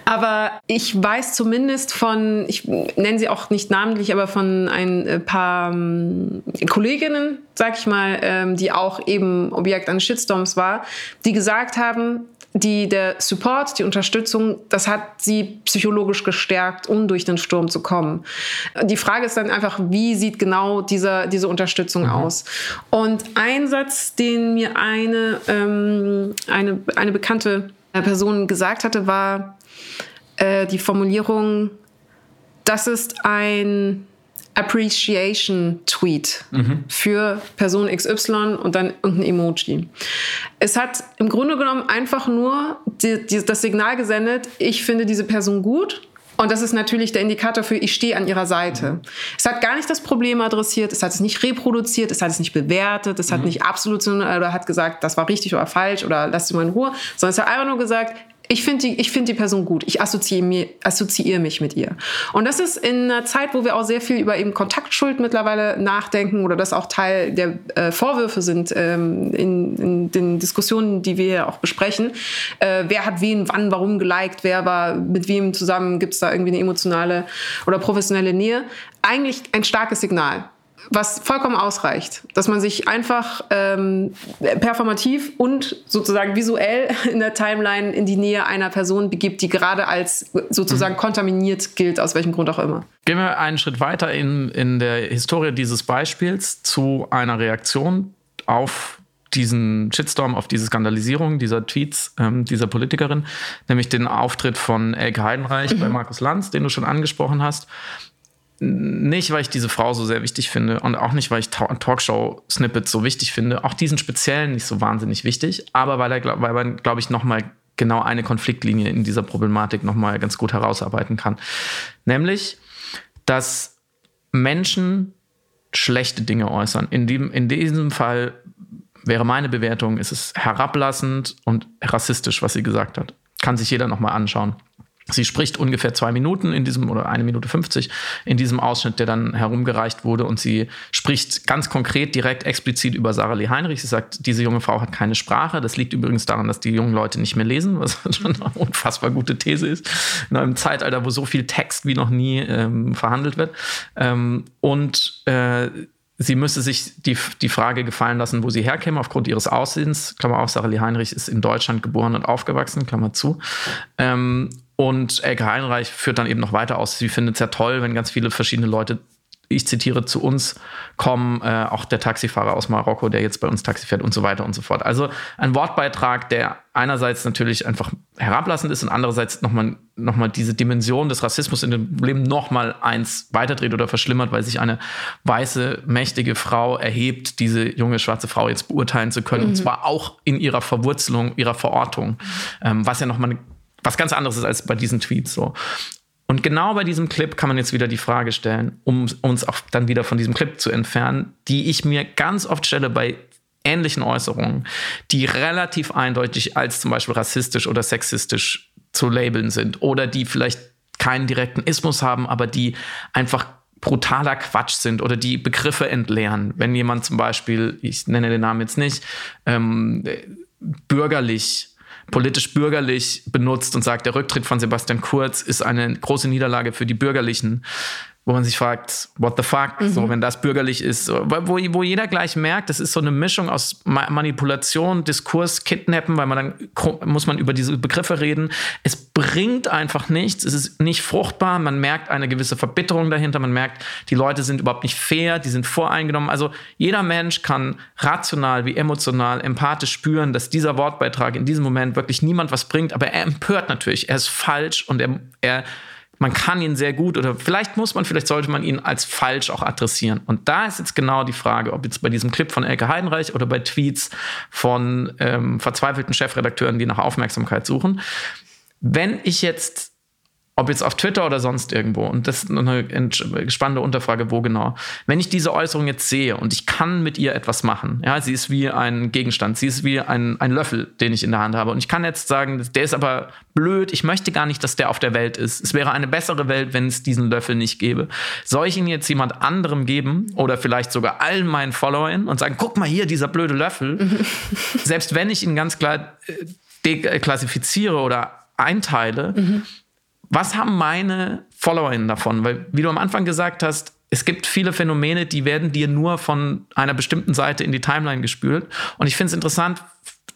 aber ich weiß zumindest von, ich nenne sie auch nicht namentlich, aber von ein äh, paar ähm, Kolleginnen, sag ich mal, ähm, die auch eben Objekt eines Shitstorms war, die gesagt haben, die, der Support, die Unterstützung, das hat sie psychologisch gestärkt, um durch den Sturm zu kommen. Die Frage ist dann einfach, wie sieht genau diese, diese Unterstützung mhm. aus? Und ein Satz, den mir eine, ähm, eine, eine bekannte Person gesagt hatte, war äh, die Formulierung, das ist ein Appreciation Tweet mhm. für Person XY und dann irgendein Emoji. Es hat im Grunde genommen einfach nur die, die, das Signal gesendet, ich finde diese Person gut und das ist natürlich der Indikator für, ich stehe an ihrer Seite. Es hat gar nicht das Problem adressiert, es hat es nicht reproduziert, es hat es nicht bewertet, es hat mhm. nicht absolut oder hat gesagt, das war richtig oder falsch oder lasst sie mal in Ruhe, sondern es hat einfach nur gesagt, ich finde die, find die Person gut. Ich assoziiere, assoziiere mich mit ihr. Und das ist in einer Zeit, wo wir auch sehr viel über eben Kontaktschuld mittlerweile nachdenken oder das auch Teil der äh, Vorwürfe sind ähm, in, in, den Diskussionen, die wir hier auch besprechen. Äh, wer hat wen, wann, warum geliked, wer war mit wem zusammen, gibt es da irgendwie eine emotionale oder professionelle Nähe. Eigentlich ein starkes Signal was vollkommen ausreicht, dass man sich einfach ähm, performativ und sozusagen visuell in der Timeline in die Nähe einer Person begibt, die gerade als sozusagen mhm. kontaminiert gilt, aus welchem Grund auch immer. Gehen wir einen Schritt weiter in, in der Historie dieses Beispiels zu einer Reaktion auf diesen Shitstorm, auf diese Skandalisierung dieser Tweets ähm, dieser Politikerin, nämlich den Auftritt von Elke Heidenreich mhm. bei Markus Lanz, den du schon angesprochen hast. Nicht, weil ich diese Frau so sehr wichtig finde und auch nicht, weil ich Talkshow-Snippets so wichtig finde. Auch diesen speziellen nicht so wahnsinnig wichtig, aber weil er, weil man, glaube ich, nochmal genau eine Konfliktlinie in dieser Problematik nochmal ganz gut herausarbeiten kann. Nämlich, dass Menschen schlechte Dinge äußern. In, dem, in diesem Fall wäre meine Bewertung, ist es herablassend und rassistisch, was sie gesagt hat. Kann sich jeder nochmal anschauen. Sie spricht ungefähr zwei Minuten in diesem oder eine Minute 50 in diesem Ausschnitt, der dann herumgereicht wurde. Und sie spricht ganz konkret, direkt, explizit über Sarah Lee Heinrich. Sie sagt, diese junge Frau hat keine Sprache. Das liegt übrigens daran, dass die jungen Leute nicht mehr lesen, was schon eine unfassbar gute These ist. In einem Zeitalter, wo so viel Text wie noch nie ähm, verhandelt wird. Ähm, und äh, sie müsse sich die, die Frage gefallen lassen, wo sie herkäme aufgrund ihres Aussehens. Klammer auf, Sarah Lee Heinrich ist in Deutschland geboren und aufgewachsen, Klammer zu. Ähm, und Elke Heinreich führt dann eben noch weiter aus. Sie findet es ja toll, wenn ganz viele verschiedene Leute ich zitiere, zu uns kommen, äh, auch der Taxifahrer aus Marokko, der jetzt bei uns Taxi fährt und so weiter und so fort. Also ein Wortbeitrag, der einerseits natürlich einfach herablassend ist und andererseits nochmal noch mal diese Dimension des Rassismus in dem Leben nochmal eins weiterdreht oder verschlimmert, weil sich eine weiße, mächtige Frau erhebt, diese junge schwarze Frau jetzt beurteilen zu können. Mhm. Und zwar auch in ihrer Verwurzelung, ihrer Verortung, ähm, was ja nochmal was ganz anderes ist als bei diesen Tweets so. Und genau bei diesem Clip kann man jetzt wieder die Frage stellen, um uns auch dann wieder von diesem Clip zu entfernen, die ich mir ganz oft stelle bei ähnlichen Äußerungen, die relativ eindeutig als zum Beispiel rassistisch oder sexistisch zu labeln sind oder die vielleicht keinen direkten Ismus haben, aber die einfach brutaler Quatsch sind oder die Begriffe entleeren. Wenn jemand zum Beispiel, ich nenne den Namen jetzt nicht, ähm, bürgerlich politisch-bürgerlich benutzt und sagt, der Rücktritt von Sebastian Kurz ist eine große Niederlage für die Bürgerlichen wo man sich fragt, what the fuck, mhm. so wenn das bürgerlich ist, wo, wo jeder gleich merkt, das ist so eine Mischung aus Manipulation, Diskurs, Kidnappen, weil man dann muss man über diese Begriffe reden. Es bringt einfach nichts, es ist nicht fruchtbar, man merkt eine gewisse Verbitterung dahinter, man merkt, die Leute sind überhaupt nicht fair, die sind voreingenommen. Also jeder Mensch kann rational wie emotional, empathisch spüren, dass dieser Wortbeitrag in diesem Moment wirklich niemand was bringt, aber er empört natürlich, er ist falsch und er, er man kann ihn sehr gut oder vielleicht muss man, vielleicht sollte man ihn als falsch auch adressieren. Und da ist jetzt genau die Frage, ob jetzt bei diesem Clip von Elke Heidenreich oder bei Tweets von ähm, verzweifelten Chefredakteuren, die nach Aufmerksamkeit suchen. Wenn ich jetzt ob jetzt auf Twitter oder sonst irgendwo. Und das ist eine spannende Unterfrage, wo genau. Wenn ich diese Äußerung jetzt sehe und ich kann mit ihr etwas machen, ja, sie ist wie ein Gegenstand, sie ist wie ein, ein Löffel, den ich in der Hand habe. Und ich kann jetzt sagen, der ist aber blöd, ich möchte gar nicht, dass der auf der Welt ist. Es wäre eine bessere Welt, wenn es diesen Löffel nicht gäbe. Soll ich ihn jetzt jemand anderem geben oder vielleicht sogar allen meinen Followern und sagen, guck mal hier, dieser blöde Löffel. Selbst wenn ich ihn ganz klar äh, deklassifiziere oder einteile, mhm was haben meine FollowerInnen davon? Weil, wie du am Anfang gesagt hast, es gibt viele Phänomene, die werden dir nur von einer bestimmten Seite in die Timeline gespült. Und ich finde es interessant,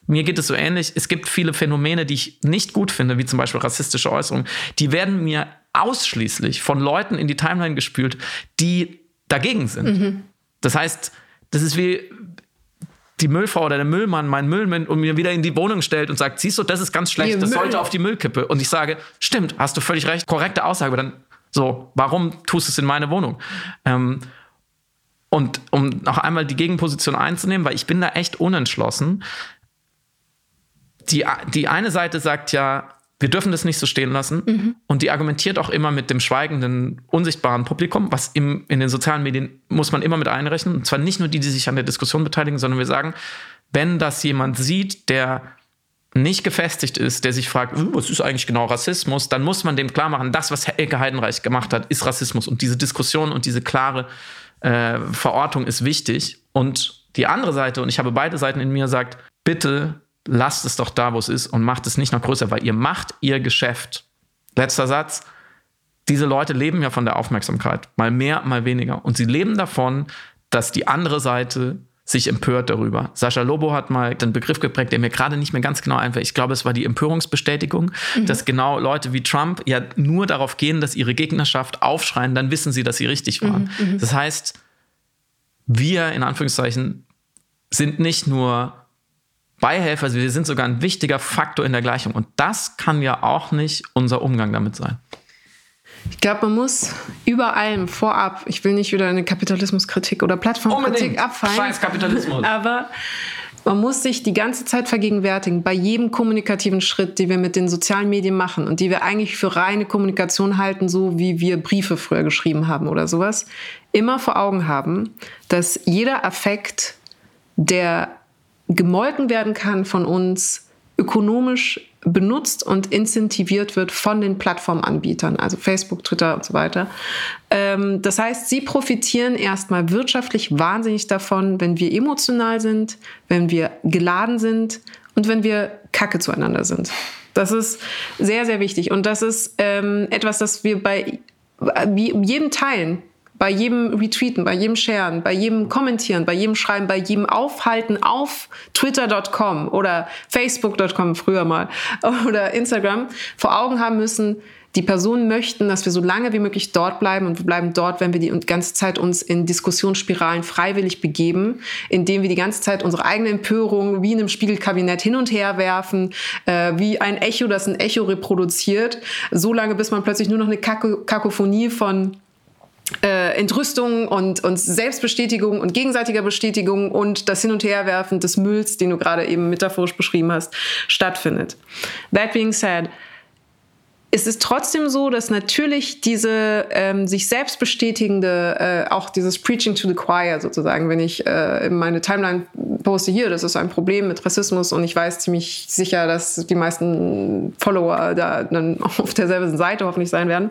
mir geht es so ähnlich. Es gibt viele Phänomene, die ich nicht gut finde, wie zum Beispiel rassistische Äußerungen. Die werden mir ausschließlich von Leuten in die Timeline gespült, die dagegen sind. Mhm. Das heißt, das ist wie, die Müllfrau oder der Müllmann meinen Müll mit und mir wieder in die Wohnung stellt und sagt, siehst du, das ist ganz schlecht, das sollte auf die Müllkippe. Und ich sage, stimmt, hast du völlig recht, korrekte Aussage, aber dann so, warum tust du es in meine Wohnung? Ähm, und um noch einmal die Gegenposition einzunehmen, weil ich bin da echt unentschlossen. Die, die eine Seite sagt ja, wir dürfen das nicht so stehen lassen. Mhm. Und die argumentiert auch immer mit dem schweigenden, unsichtbaren Publikum, was im, in den sozialen Medien muss man immer mit einrechnen. Und zwar nicht nur die, die sich an der Diskussion beteiligen, sondern wir sagen, wenn das jemand sieht, der nicht gefestigt ist, der sich fragt, hm, was ist eigentlich genau Rassismus, dann muss man dem klar machen, das, was Herr Elke Heidenreich gemacht hat, ist Rassismus. Und diese Diskussion und diese klare äh, Verortung ist wichtig. Und die andere Seite, und ich habe beide Seiten in mir, sagt, bitte lasst es doch da, wo es ist und macht es nicht noch größer, weil ihr macht ihr Geschäft. Letzter Satz. Diese Leute leben ja von der Aufmerksamkeit, mal mehr, mal weniger. Und sie leben davon, dass die andere Seite sich empört darüber. Sascha Lobo hat mal den Begriff geprägt, der mir gerade nicht mehr ganz genau einfällt. Ich glaube, es war die Empörungsbestätigung, mhm. dass genau Leute wie Trump ja nur darauf gehen, dass ihre Gegnerschaft aufschreien, dann wissen sie, dass sie richtig waren. Mhm. mhm. Das heißt, wir in Anführungszeichen sind nicht nur Beihelfer, also wir sind sogar ein wichtiger Faktor in der Gleichung. Und das kann ja auch nicht unser Umgang damit sein. Ich glaube, man muss über allem vorab, ich will nicht wieder eine Kapitalismuskritik oder Plattformkritik abfallen. Scheiß Kapitalismus. Aber Man muss sich die ganze Zeit vergegenwärtigen, bei jedem kommunikativen Schritt, den wir mit den sozialen Medien machen und die wir eigentlich für reine Kommunikation halten, so wie wir Briefe früher geschrieben haben oder sowas, immer vor Augen haben, dass jeder Affekt, der gemolken werden kann von uns, ökonomisch benutzt und incentiviert wird von den Plattformanbietern, also Facebook, Twitter und so weiter. Ähm, das heißt, sie profitieren erstmal wirtschaftlich wahnsinnig davon, wenn wir emotional sind, wenn wir geladen sind und wenn wir kacke zueinander sind. Das ist sehr, sehr wichtig. Und das ist ähm, etwas, das wir bei jedem teilen bei jedem Retweeten, bei jedem Sharen, bei jedem Kommentieren, bei jedem Schreiben, bei jedem Aufhalten auf Twitter.com oder Facebook.com früher mal oder Instagram vor Augen haben müssen, die Personen möchten, dass wir so lange wie möglich dort bleiben und wir bleiben dort, wenn wir die ganze Zeit uns in Diskussionsspiralen freiwillig begeben, indem wir die ganze Zeit unsere eigene Empörung wie in einem Spiegelkabinett hin und her werfen, äh, wie ein Echo, das ein Echo reproduziert, so lange, bis man plötzlich nur noch eine Kakophonie von äh, Entrüstung und, und Selbstbestätigung und gegenseitiger Bestätigung und das Hin- und Herwerfen des Mülls, den du gerade eben metaphorisch beschrieben hast, stattfindet. That being said, es ist trotzdem so, dass natürlich diese ähm, sich selbst bestätigende, äh, auch dieses Preaching to the Choir sozusagen, wenn ich äh, meine Timeline poste hier, das ist ein Problem mit Rassismus und ich weiß ziemlich sicher, dass die meisten Follower da dann auf derselben Seite hoffentlich sein werden.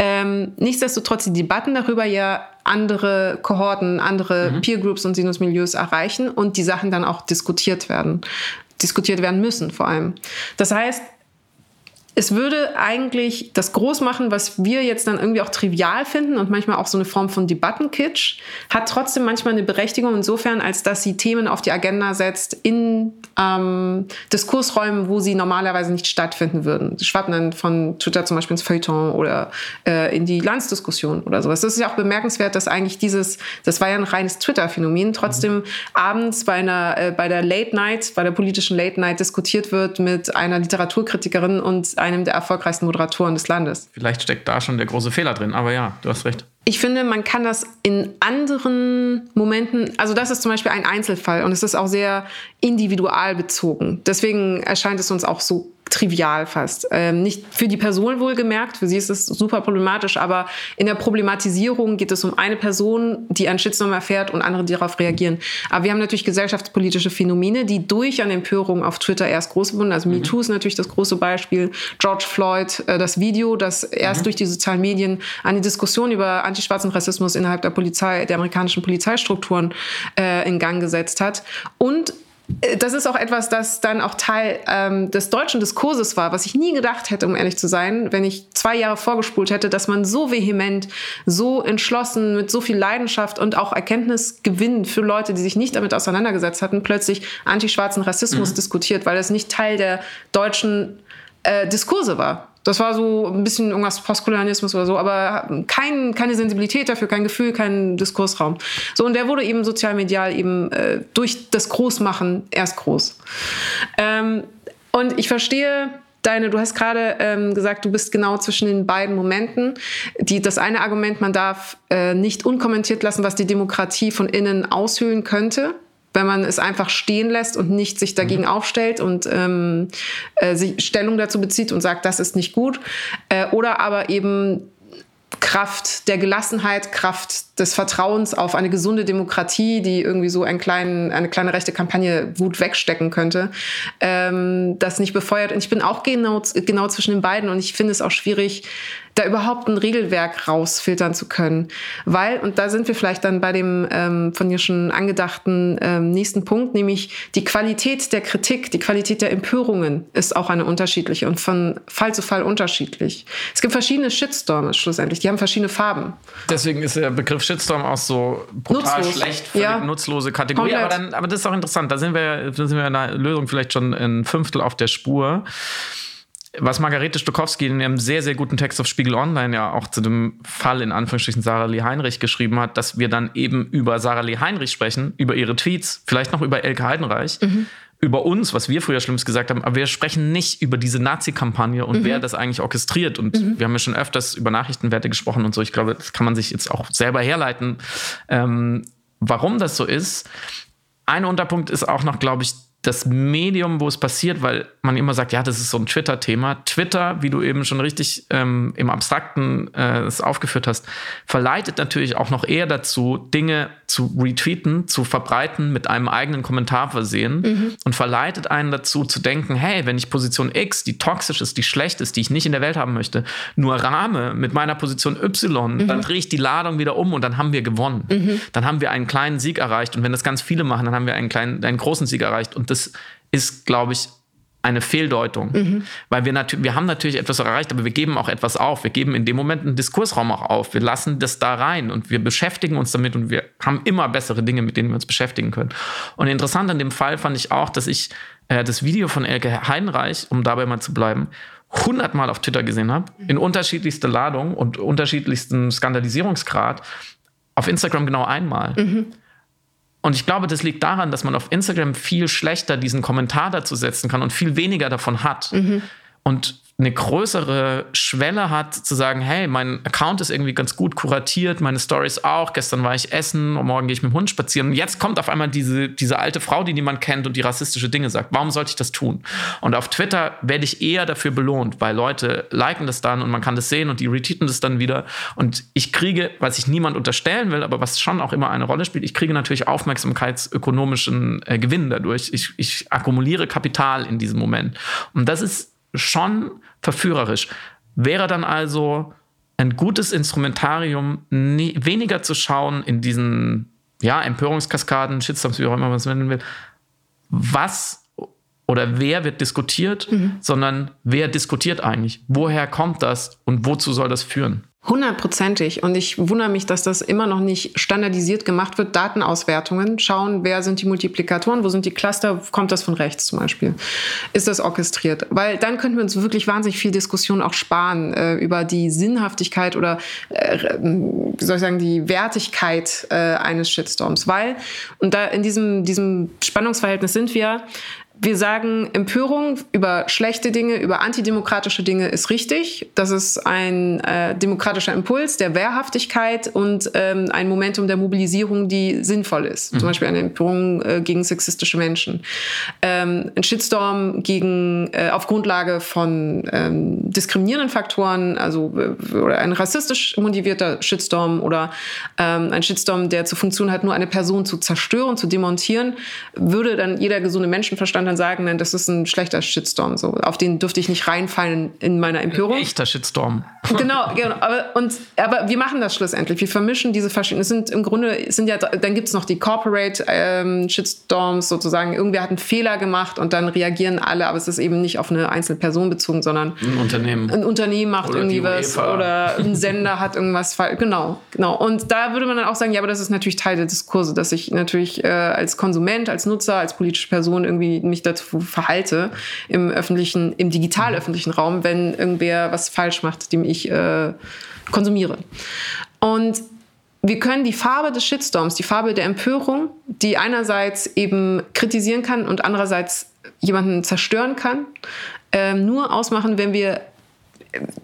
Ähm, nichtsdestotrotz die Debatten darüber ja andere Kohorten, andere mhm. Peer Groups und Sinusmilieus erreichen und die Sachen dann auch diskutiert werden diskutiert werden müssen vor allem. Das heißt, es würde eigentlich das groß machen, was wir jetzt dann irgendwie auch trivial finden und manchmal auch so eine Form von Debattenkitsch, hat trotzdem manchmal eine Berechtigung insofern, als dass sie Themen auf die Agenda setzt in ähm, Diskursräumen, wo sie normalerweise nicht stattfinden würden. Sie schwappen dann von Twitter zum Beispiel ins Feuilleton oder äh, in die Landsdiskussion oder sowas. Das ist ja auch bemerkenswert, dass eigentlich dieses, das war ja ein reines Twitter-Phänomen, trotzdem mhm. abends bei einer, äh, bei der Late Night, bei der politischen Late Night diskutiert wird mit einer Literaturkritikerin und einem der erfolgreichsten Moderatoren des Landes. Vielleicht steckt da schon der große Fehler drin, aber ja, du hast recht. Ich finde, man kann das in anderen Momenten, also das ist zum Beispiel ein Einzelfall und es ist auch sehr individual bezogen. Deswegen erscheint es uns auch so trivial fast. Ähm, nicht für die Person wohlgemerkt, für sie ist es super problematisch, aber in der Problematisierung geht es um eine Person, die einen Shitstorm erfährt und andere, die darauf reagieren. Aber wir haben natürlich gesellschaftspolitische Phänomene, die durch eine Empörung auf Twitter erst groß wurden. Also mhm. MeToo ist natürlich das große Beispiel. George Floyd, äh, das Video, das erst mhm. durch die sozialen Medien eine Diskussion über antischwarzen Rassismus innerhalb der Polizei, der amerikanischen Polizeistrukturen äh, in Gang gesetzt hat. Und das ist auch etwas, das dann auch Teil ähm, des deutschen Diskurses war, was ich nie gedacht hätte, um ehrlich zu sein, wenn ich zwei Jahre vorgespult hätte, dass man so vehement, so entschlossen, mit so viel Leidenschaft und auch Erkenntnisgewinn für Leute, die sich nicht damit auseinandergesetzt hatten, plötzlich antischwarzen Rassismus mhm. diskutiert, weil es nicht Teil der deutschen äh, Diskurse war. Das war so ein bisschen irgendwas Postkolonialismus oder so, aber kein, keine Sensibilität dafür, kein Gefühl, kein Diskursraum. So, und der wurde eben sozialmedial eben äh, durch das Großmachen erst groß. Ähm, und ich verstehe deine, du hast gerade ähm, gesagt, du bist genau zwischen den beiden Momenten. Die, das eine Argument, man darf äh, nicht unkommentiert lassen, was die Demokratie von innen aushöhlen könnte wenn man es einfach stehen lässt und nicht sich dagegen mhm. aufstellt und ähm, äh, sich Stellung dazu bezieht und sagt, das ist nicht gut. Äh, oder aber eben Kraft der Gelassenheit, Kraft des Vertrauens auf eine gesunde Demokratie, die irgendwie so einen kleinen, eine kleine rechte Kampagne Wut wegstecken könnte, ähm, das nicht befeuert. Und ich bin auch genau, genau zwischen den beiden und ich finde es auch schwierig, da überhaupt ein Regelwerk rausfiltern zu können. Weil, und da sind wir vielleicht dann bei dem ähm, von dir schon angedachten ähm, nächsten Punkt, nämlich die Qualität der Kritik, die Qualität der Empörungen ist auch eine unterschiedliche und von Fall zu Fall unterschiedlich. Es gibt verschiedene Shitstorms schlussendlich, die haben verschiedene Farben. Deswegen ist der Begriff Shitstorm auch so brutal Nutzlos. schlecht, ja. nutzlose Kategorie. Aber, dann, aber das ist auch interessant, da sind wir, da sind wir in der Lösung vielleicht schon ein Fünftel auf der Spur was Margarete Stokowski in ihrem sehr, sehr guten Text auf Spiegel Online ja auch zu dem Fall in Anführungsstrichen Sarah Lee Heinrich geschrieben hat, dass wir dann eben über Sarah Lee Heinrich sprechen, über ihre Tweets, vielleicht noch über Elke Heidenreich, mhm. über uns, was wir früher Schlimmes gesagt haben, aber wir sprechen nicht über diese Nazi-Kampagne und mhm. wer das eigentlich orchestriert. Und mhm. wir haben ja schon öfters über Nachrichtenwerte gesprochen und so. Ich glaube, das kann man sich jetzt auch selber herleiten, ähm, warum das so ist. ein Unterpunkt ist auch noch, glaube ich, das Medium, wo es passiert, weil man immer sagt, ja, das ist so ein Twitter-Thema. Twitter, wie du eben schon richtig ähm, im Abstrakten äh, es aufgeführt hast, verleitet natürlich auch noch eher dazu, Dinge zu retweeten, zu verbreiten, mit einem eigenen Kommentar versehen mhm. und verleitet einen dazu zu denken, hey, wenn ich Position X, die toxisch ist, die schlecht ist, die ich nicht in der Welt haben möchte, nur rahme mit meiner Position Y, mhm. dann drehe ich die Ladung wieder um und dann haben wir gewonnen. Mhm. Dann haben wir einen kleinen Sieg erreicht und wenn das ganz viele machen, dann haben wir einen kleinen, einen großen Sieg erreicht und das ist, glaube ich, eine Fehldeutung. Mhm. Weil wir natürlich, wir haben natürlich etwas erreicht, aber wir geben auch etwas auf. Wir geben in dem Moment einen Diskursraum auch auf. Wir lassen das da rein und wir beschäftigen uns damit und wir haben immer bessere Dinge, mit denen wir uns beschäftigen können. Und interessant an dem Fall fand ich auch, dass ich äh, das Video von Elke Heinreich, um dabei mal zu bleiben, hundertmal auf Twitter gesehen habe, in unterschiedlichster Ladung und unterschiedlichstem Skandalisierungsgrad. Auf Instagram genau einmal. Mhm. Und ich glaube, das liegt daran, dass man auf Instagram viel schlechter diesen Kommentar dazu setzen kann und viel weniger davon hat. Mhm. Und eine größere Schwelle hat, zu sagen, hey, mein Account ist irgendwie ganz gut kuratiert, meine Stories auch, gestern war ich essen und morgen gehe ich mit dem Hund spazieren. Und jetzt kommt auf einmal diese, diese alte Frau, die niemand kennt und die rassistische Dinge sagt. Warum sollte ich das tun? Und auf Twitter werde ich eher dafür belohnt, weil Leute liken das dann und man kann das sehen und die retweeten das dann wieder. Und ich kriege, was ich niemand unterstellen will, aber was schon auch immer eine Rolle spielt, ich kriege natürlich aufmerksamkeitsökonomischen äh, Gewinn dadurch. Ich, ich akkumuliere Kapital in diesem Moment. Und das ist schon verführerisch. Wäre dann also ein gutes Instrumentarium, nie, weniger zu schauen in diesen ja, Empörungskaskaden, Shitstorms, wie auch immer man es nennen will, was oder wer wird diskutiert, mhm. sondern wer diskutiert eigentlich? Woher kommt das und wozu soll das führen? Hundertprozentig. Und ich wundere mich, dass das immer noch nicht standardisiert gemacht wird. Datenauswertungen, schauen, wer sind die Multiplikatoren, wo sind die Cluster, kommt das von rechts zum Beispiel? Ist das orchestriert? Weil dann könnten wir uns wirklich wahnsinnig viel Diskussion auch sparen äh, über die Sinnhaftigkeit oder, äh, wie soll ich sagen, die Wertigkeit äh, eines Shitstorms. Weil, und da in diesem, diesem Spannungsverhältnis sind wir, wir sagen, Empörung über schlechte Dinge, über antidemokratische Dinge ist richtig. Das ist ein äh, demokratischer Impuls der Wehrhaftigkeit und ähm, ein Momentum der Mobilisierung, die sinnvoll ist. Mhm. Zum Beispiel eine Empörung äh, gegen sexistische Menschen. Ähm, ein Shitstorm gegen, äh, auf Grundlage von ähm, diskriminierenden Faktoren, also äh, oder ein rassistisch motivierter Shitstorm oder ähm, ein Shitstorm, der zur Funktion hat, nur eine Person zu zerstören, zu demontieren, würde dann jeder gesunde Menschenverstand dann sagen, nein, das ist ein schlechter Shitstorm. So, auf den dürfte ich nicht reinfallen in meiner Empörung. Ein echter Shitstorm. Genau, genau. Aber, und, aber wir machen das schlussendlich. Wir vermischen diese verschiedenen. Es sind im Grunde, sind ja, dann gibt es noch die Corporate ähm, Shitstorms sozusagen. Irgendwer hat einen Fehler gemacht und dann reagieren alle, aber es ist eben nicht auf eine einzelne Person bezogen, sondern ein Unternehmen. Ein Unternehmen macht oder irgendwie was oder ein Sender hat irgendwas falsch. Genau, genau. Und da würde man dann auch sagen, ja, aber das ist natürlich Teil der Diskurse, dass ich natürlich äh, als Konsument, als Nutzer, als politische Person irgendwie mich mich dazu verhalte im öffentlichen, im digital öffentlichen Raum, wenn irgendwer was falsch macht, dem ich äh, konsumiere. Und wir können die Farbe des Shitstorms, die Farbe der Empörung, die einerseits eben kritisieren kann und andererseits jemanden zerstören kann, äh, nur ausmachen, wenn wir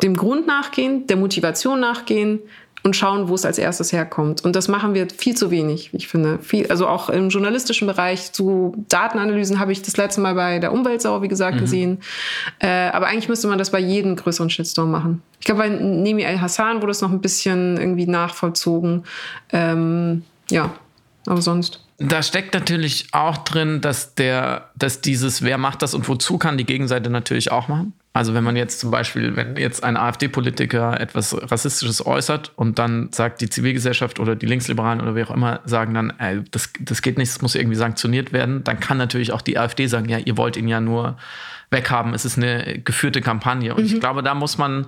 dem Grund nachgehen, der Motivation nachgehen, und schauen, wo es als erstes herkommt. Und das machen wir viel zu wenig, ich finde. Viel, also auch im journalistischen Bereich zu Datenanalysen habe ich das letzte Mal bei der Umweltsau, wie gesagt, mhm. gesehen. Äh, aber eigentlich müsste man das bei jedem größeren Shitstorm machen. Ich glaube, bei Nemi El-Hassan wurde es noch ein bisschen irgendwie nachvollzogen. Ähm, ja, aber sonst. Da steckt natürlich auch drin, dass der, dass dieses, wer macht das und wozu kann die Gegenseite natürlich auch machen. Also wenn man jetzt zum Beispiel, wenn jetzt ein AfD-Politiker etwas Rassistisches äußert und dann sagt die Zivilgesellschaft oder die Linksliberalen oder wer auch immer, sagen dann, ey, das, das geht nicht, das muss irgendwie sanktioniert werden, dann kann natürlich auch die AfD sagen, ja, ihr wollt ihn ja nur weghaben, es ist eine geführte Kampagne. Und mhm. ich glaube, da muss man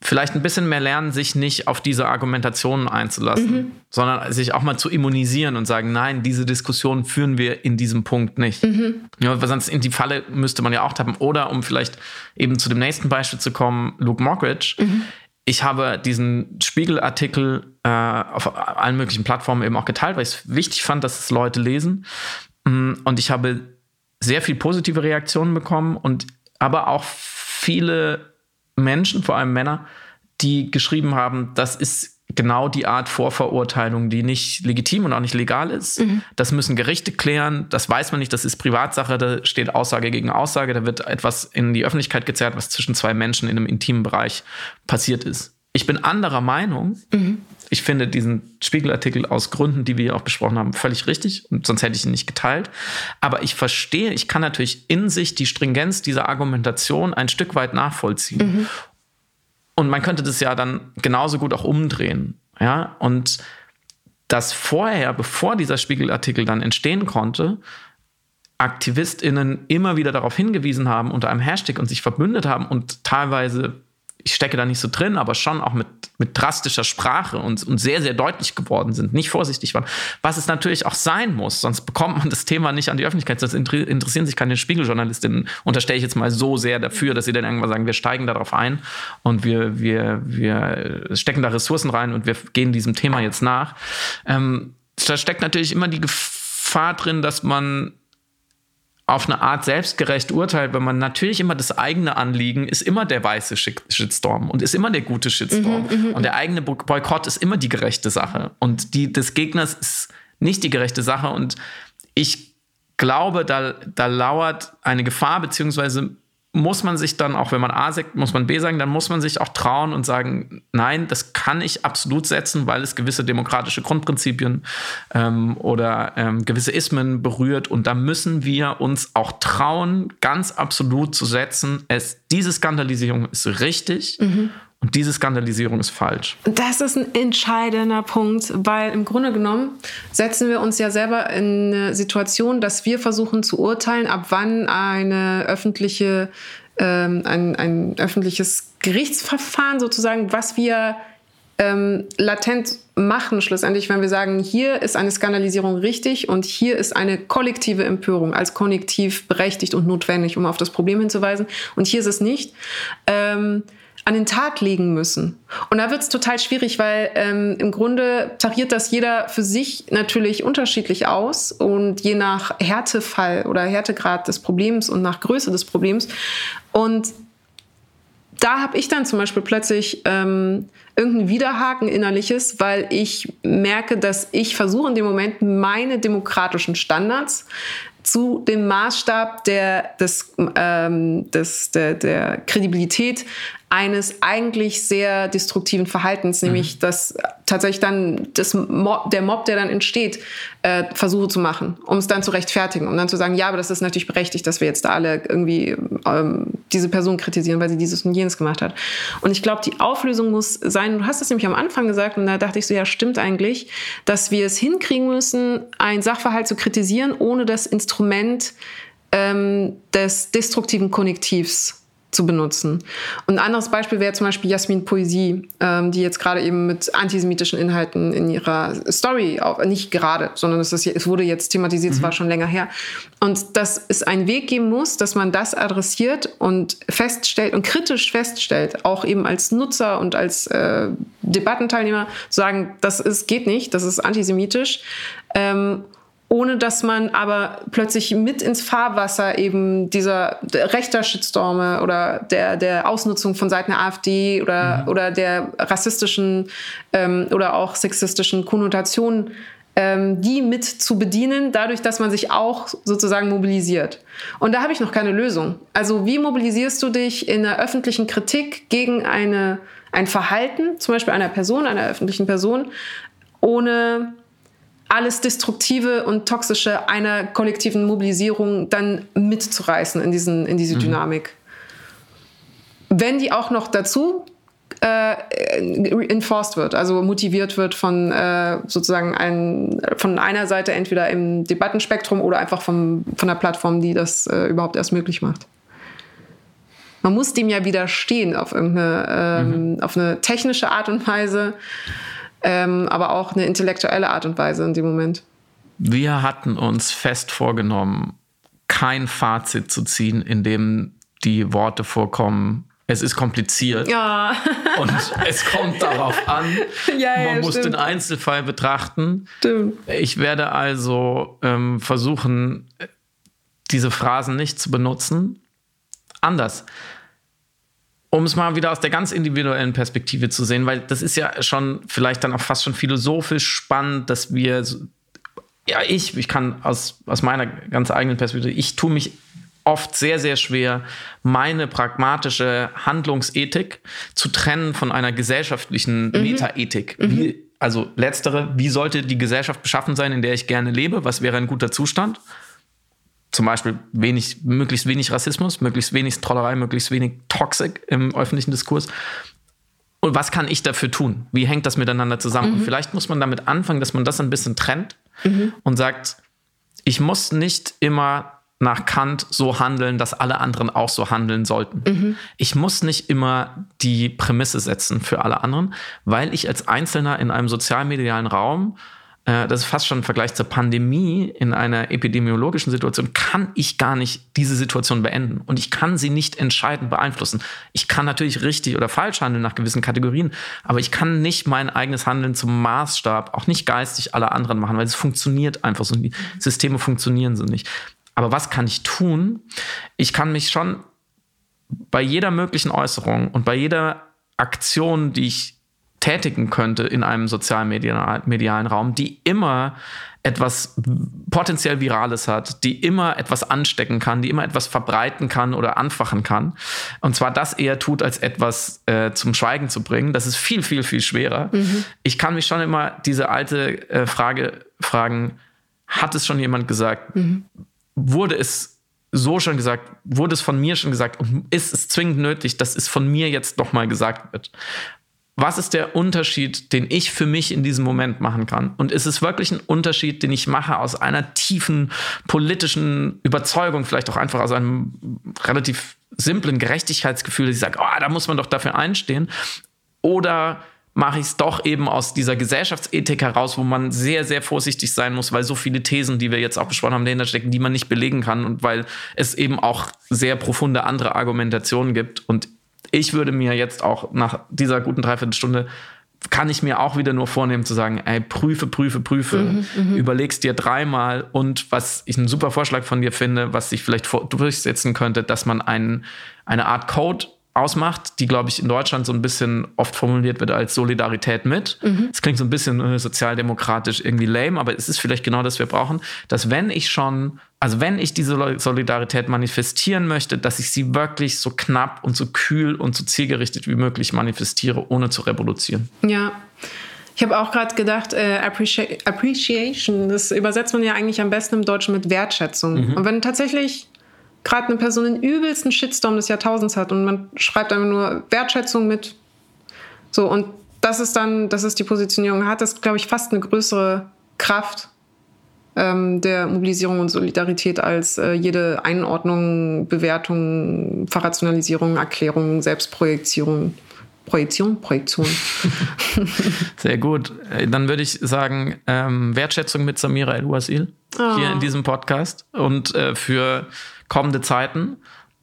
vielleicht ein bisschen mehr lernen, sich nicht auf diese Argumentationen einzulassen, mhm. sondern sich auch mal zu immunisieren und sagen, nein, diese Diskussion führen wir in diesem Punkt nicht. Mhm. Ja, weil sonst in die Falle müsste man ja auch tappen. Oder um vielleicht eben zu dem nächsten Beispiel zu kommen, Luke Mockridge. Mhm. Ich habe diesen Spiegelartikel äh, auf allen möglichen Plattformen eben auch geteilt, weil ich es wichtig fand, dass es Leute lesen. Mm, und ich habe sehr viel positive Reaktionen bekommen und aber auch viele Menschen, vor allem Männer, die geschrieben haben, das ist genau die Art Vorverurteilung, die nicht legitim und auch nicht legal ist. Mhm. Das müssen Gerichte klären. Das weiß man nicht. Das ist Privatsache. Da steht Aussage gegen Aussage. Da wird etwas in die Öffentlichkeit gezerrt, was zwischen zwei Menschen in einem intimen Bereich passiert ist. Ich bin anderer Meinung. Mhm. Ich finde diesen Spiegelartikel aus Gründen, die wir auch besprochen haben, völlig richtig und sonst hätte ich ihn nicht geteilt. Aber ich verstehe, ich kann natürlich in sich die Stringenz dieser Argumentation ein Stück weit nachvollziehen. Mhm. Und man könnte das ja dann genauso gut auch umdrehen. Ja, und dass vorher, bevor dieser Spiegelartikel dann entstehen konnte, AktivistInnen immer wieder darauf hingewiesen haben unter einem Hashtag und sich verbündet haben und teilweise ich stecke da nicht so drin, aber schon auch mit, mit drastischer Sprache und, und sehr, sehr deutlich geworden sind, nicht vorsichtig waren. Was es natürlich auch sein muss, sonst bekommt man das Thema nicht an die Öffentlichkeit, sonst interessieren sich keine Spiegeljournalistinnen, unterstelle ich jetzt mal so sehr dafür, dass sie dann irgendwann sagen, wir steigen darauf ein und wir, wir, wir stecken da Ressourcen rein und wir gehen diesem Thema jetzt nach. Ähm, da steckt natürlich immer die Gefahr drin, dass man auf eine Art selbstgerecht urteilt, wenn man natürlich immer das eigene Anliegen ist immer der weiße Shitstorm und ist immer der gute Shitstorm. Mhm, mhm, und der eigene Boykott ist immer die gerechte Sache. Und die des Gegners ist nicht die gerechte Sache. Und ich glaube, da, da lauert eine Gefahr, beziehungsweise muss man sich dann, auch wenn man A sagt, muss man B sagen, dann muss man sich auch trauen und sagen, nein, das kann ich absolut setzen, weil es gewisse demokratische Grundprinzipien ähm, oder ähm, gewisse Ismen berührt. Und da müssen wir uns auch trauen, ganz absolut zu setzen, es, diese Skandalisierung ist richtig. Mhm. Und diese Skandalisierung ist falsch. Das ist ein entscheidender Punkt, weil im Grunde genommen setzen wir uns ja selber in eine Situation, dass wir versuchen zu urteilen, ab wann eine öffentliche, ähm, ein, ein öffentliches Gerichtsverfahren sozusagen, was wir ähm, latent machen schlussendlich, wenn wir sagen, hier ist eine Skandalisierung richtig und hier ist eine kollektive Empörung als konnektiv berechtigt und notwendig, um auf das Problem hinzuweisen und hier ist es nicht. Ähm, an den Tag legen müssen. Und da wird es total schwierig, weil ähm, im Grunde tariert das jeder für sich natürlich unterschiedlich aus und je nach Härtefall oder Härtegrad des Problems und nach Größe des Problems. Und da habe ich dann zum Beispiel plötzlich ähm, irgendein Widerhaken innerliches, weil ich merke, dass ich versuche in dem Moment meine demokratischen Standards zu dem Maßstab der, des, ähm, des, der, der Kredibilität eines eigentlich sehr destruktiven Verhaltens, nämlich mhm. dass tatsächlich dann das Mob, der Mob, der dann entsteht, äh, Versuche zu machen, um es dann zu rechtfertigen, um dann zu sagen, ja, aber das ist natürlich berechtigt, dass wir jetzt da alle irgendwie ähm, diese Person kritisieren, weil sie dieses und jenes gemacht hat. Und ich glaube, die Auflösung muss sein, du hast es nämlich am Anfang gesagt und da dachte ich so, ja, stimmt eigentlich, dass wir es hinkriegen müssen, ein Sachverhalt zu kritisieren, ohne das Instrument ähm, des destruktiven Konnektivs zu benutzen. Und ein anderes Beispiel wäre zum Beispiel Jasmin Poesie, ähm, die jetzt gerade eben mit antisemitischen Inhalten in ihrer Story, auf, nicht gerade, sondern es, ist, es wurde jetzt thematisiert, es mhm. war schon länger her. Und dass es einen Weg geben muss, dass man das adressiert und feststellt und kritisch feststellt, auch eben als Nutzer und als äh, Debattenteilnehmer, sagen, das ist, geht nicht, das ist antisemitisch. Ähm, ohne dass man aber plötzlich mit ins Fahrwasser eben dieser rechter Shitstorme oder der, der Ausnutzung von Seiten der AfD oder, mhm. oder der rassistischen ähm, oder auch sexistischen Konnotationen, ähm, die mit zu bedienen, dadurch, dass man sich auch sozusagen mobilisiert. Und da habe ich noch keine Lösung. Also wie mobilisierst du dich in der öffentlichen Kritik gegen eine, ein Verhalten, zum Beispiel einer Person, einer öffentlichen Person, ohne alles Destruktive und Toxische einer kollektiven Mobilisierung dann mitzureißen in, diesen, in diese mhm. Dynamik. Wenn die auch noch dazu äh, enforced wird, also motiviert wird von äh, sozusagen ein, von einer Seite entweder im Debattenspektrum oder einfach vom, von der Plattform, die das äh, überhaupt erst möglich macht. Man muss dem ja widerstehen auf irgendeine, ähm, mhm. auf eine technische Art und Weise ähm, aber auch eine intellektuelle Art und Weise in dem Moment. Wir hatten uns fest vorgenommen, kein Fazit zu ziehen, in dem die Worte vorkommen, es ist kompliziert ja. und es kommt darauf an. Ja, ja, Man muss stimmt. den Einzelfall betrachten. Stimmt. Ich werde also ähm, versuchen, diese Phrasen nicht zu benutzen. Anders. Um es mal wieder aus der ganz individuellen Perspektive zu sehen, weil das ist ja schon vielleicht dann auch fast schon philosophisch spannend, dass wir, ja, ich, ich kann aus, aus meiner ganz eigenen Perspektive, ich tue mich oft sehr, sehr schwer, meine pragmatische Handlungsethik zu trennen von einer gesellschaftlichen mhm. Metaethik. Mhm. Wie, also letztere, wie sollte die Gesellschaft beschaffen sein, in der ich gerne lebe? Was wäre ein guter Zustand? Zum Beispiel wenig, möglichst wenig Rassismus, möglichst wenig Trollerei, möglichst wenig Toxik im öffentlichen Diskurs. Und was kann ich dafür tun? Wie hängt das miteinander zusammen? Mhm. Und vielleicht muss man damit anfangen, dass man das ein bisschen trennt mhm. und sagt, ich muss nicht immer nach Kant so handeln, dass alle anderen auch so handeln sollten. Mhm. Ich muss nicht immer die Prämisse setzen für alle anderen, weil ich als Einzelner in einem sozialmedialen Raum, das ist fast schon ein Vergleich zur Pandemie, in einer epidemiologischen Situation, kann ich gar nicht diese Situation beenden. Und ich kann sie nicht entscheidend beeinflussen. Ich kann natürlich richtig oder falsch handeln nach gewissen Kategorien, aber ich kann nicht mein eigenes Handeln zum Maßstab, auch nicht geistig aller anderen machen, weil es funktioniert einfach so. Die Systeme funktionieren so nicht. Aber was kann ich tun? Ich kann mich schon bei jeder möglichen Äußerung und bei jeder Aktion, die ich tätigen könnte in einem sozialmedialen Raum, die immer etwas potenziell Virales hat, die immer etwas anstecken kann, die immer etwas verbreiten kann oder anfachen kann. Und zwar das eher tut, als etwas äh, zum Schweigen zu bringen. Das ist viel, viel, viel schwerer. Mhm. Ich kann mich schon immer diese alte äh, Frage fragen, hat es schon jemand gesagt? Mhm wurde es so schon gesagt, wurde es von mir schon gesagt und ist es zwingend nötig, dass es von mir jetzt nochmal gesagt wird? Was ist der Unterschied, den ich für mich in diesem Moment machen kann? Und ist es wirklich ein Unterschied, den ich mache aus einer tiefen politischen Überzeugung, vielleicht auch einfach aus einem relativ simplen Gerechtigkeitsgefühl, dass ich sage, oh, da muss man doch dafür einstehen? Oder mache ich es doch eben aus dieser Gesellschaftsethik heraus, wo man sehr, sehr vorsichtig sein muss, weil so viele Thesen, die wir jetzt auch besprochen haben, dahinter stecken, die man nicht belegen kann und weil es eben auch sehr profunde andere Argumentationen gibt. Und ich würde mir jetzt auch nach dieser guten Dreiviertelstunde kann ich mir auch wieder nur vornehmen zu sagen, ey, prüfe, prüfe, prüfe, mhm, mhm. überlegst dir dreimal und was ich einen super Vorschlag von dir finde, was sich vielleicht durchsetzen könnte, dass man einen, eine Art Code ausmacht, die, glaube ich, in Deutschland so ein bisschen oft formuliert wird als Solidarität mit. Mhm. klingt so ein bisschen äh, sozialdemokratisch irgendwie lame, aber es ist vielleicht genau das, wir brauchen, dass wenn ich schon, also wenn ich diese Solidarität manifestieren möchte, dass ich sie wirklich so knapp und so kühl und so zielgerichtet wie möglich manifestiere, ohne zu reproduzieren. Ja. Ich habe auch gerade gedacht, äh, Appreciation, das übersetzt man ja eigentlich am besten im Deutschen mit Wertschätzung. Mhm. Und wenn tatsächlich gerade eine Person den übelsten Shitstorm des Jahrtausends hat und man schreibt einfach nur Wertschätzung mit. So, und das ist dann, das ist die Positionierung, hat das, glaube ich, fast eine größere Kraft ähm, der Mobilisierung und Solidarität als äh, jede Einordnung, Bewertung, Verrationalisierung, Erklärung, Selbstprojektion. Projektion, Projektion. Sehr gut. Äh, dann würde ich sagen, ähm, Wertschätzung mit Samira El-Wasil oh. hier in diesem Podcast und äh, für kommende Zeiten.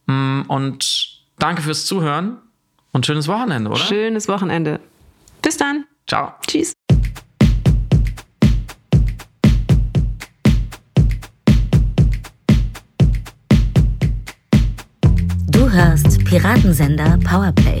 Mm, und danke fürs Zuhören und schönes Wochenende, oder? Schönes Wochenende. Bis dann. Ciao. Tschüss. Du hörst Piratensender Powerplay.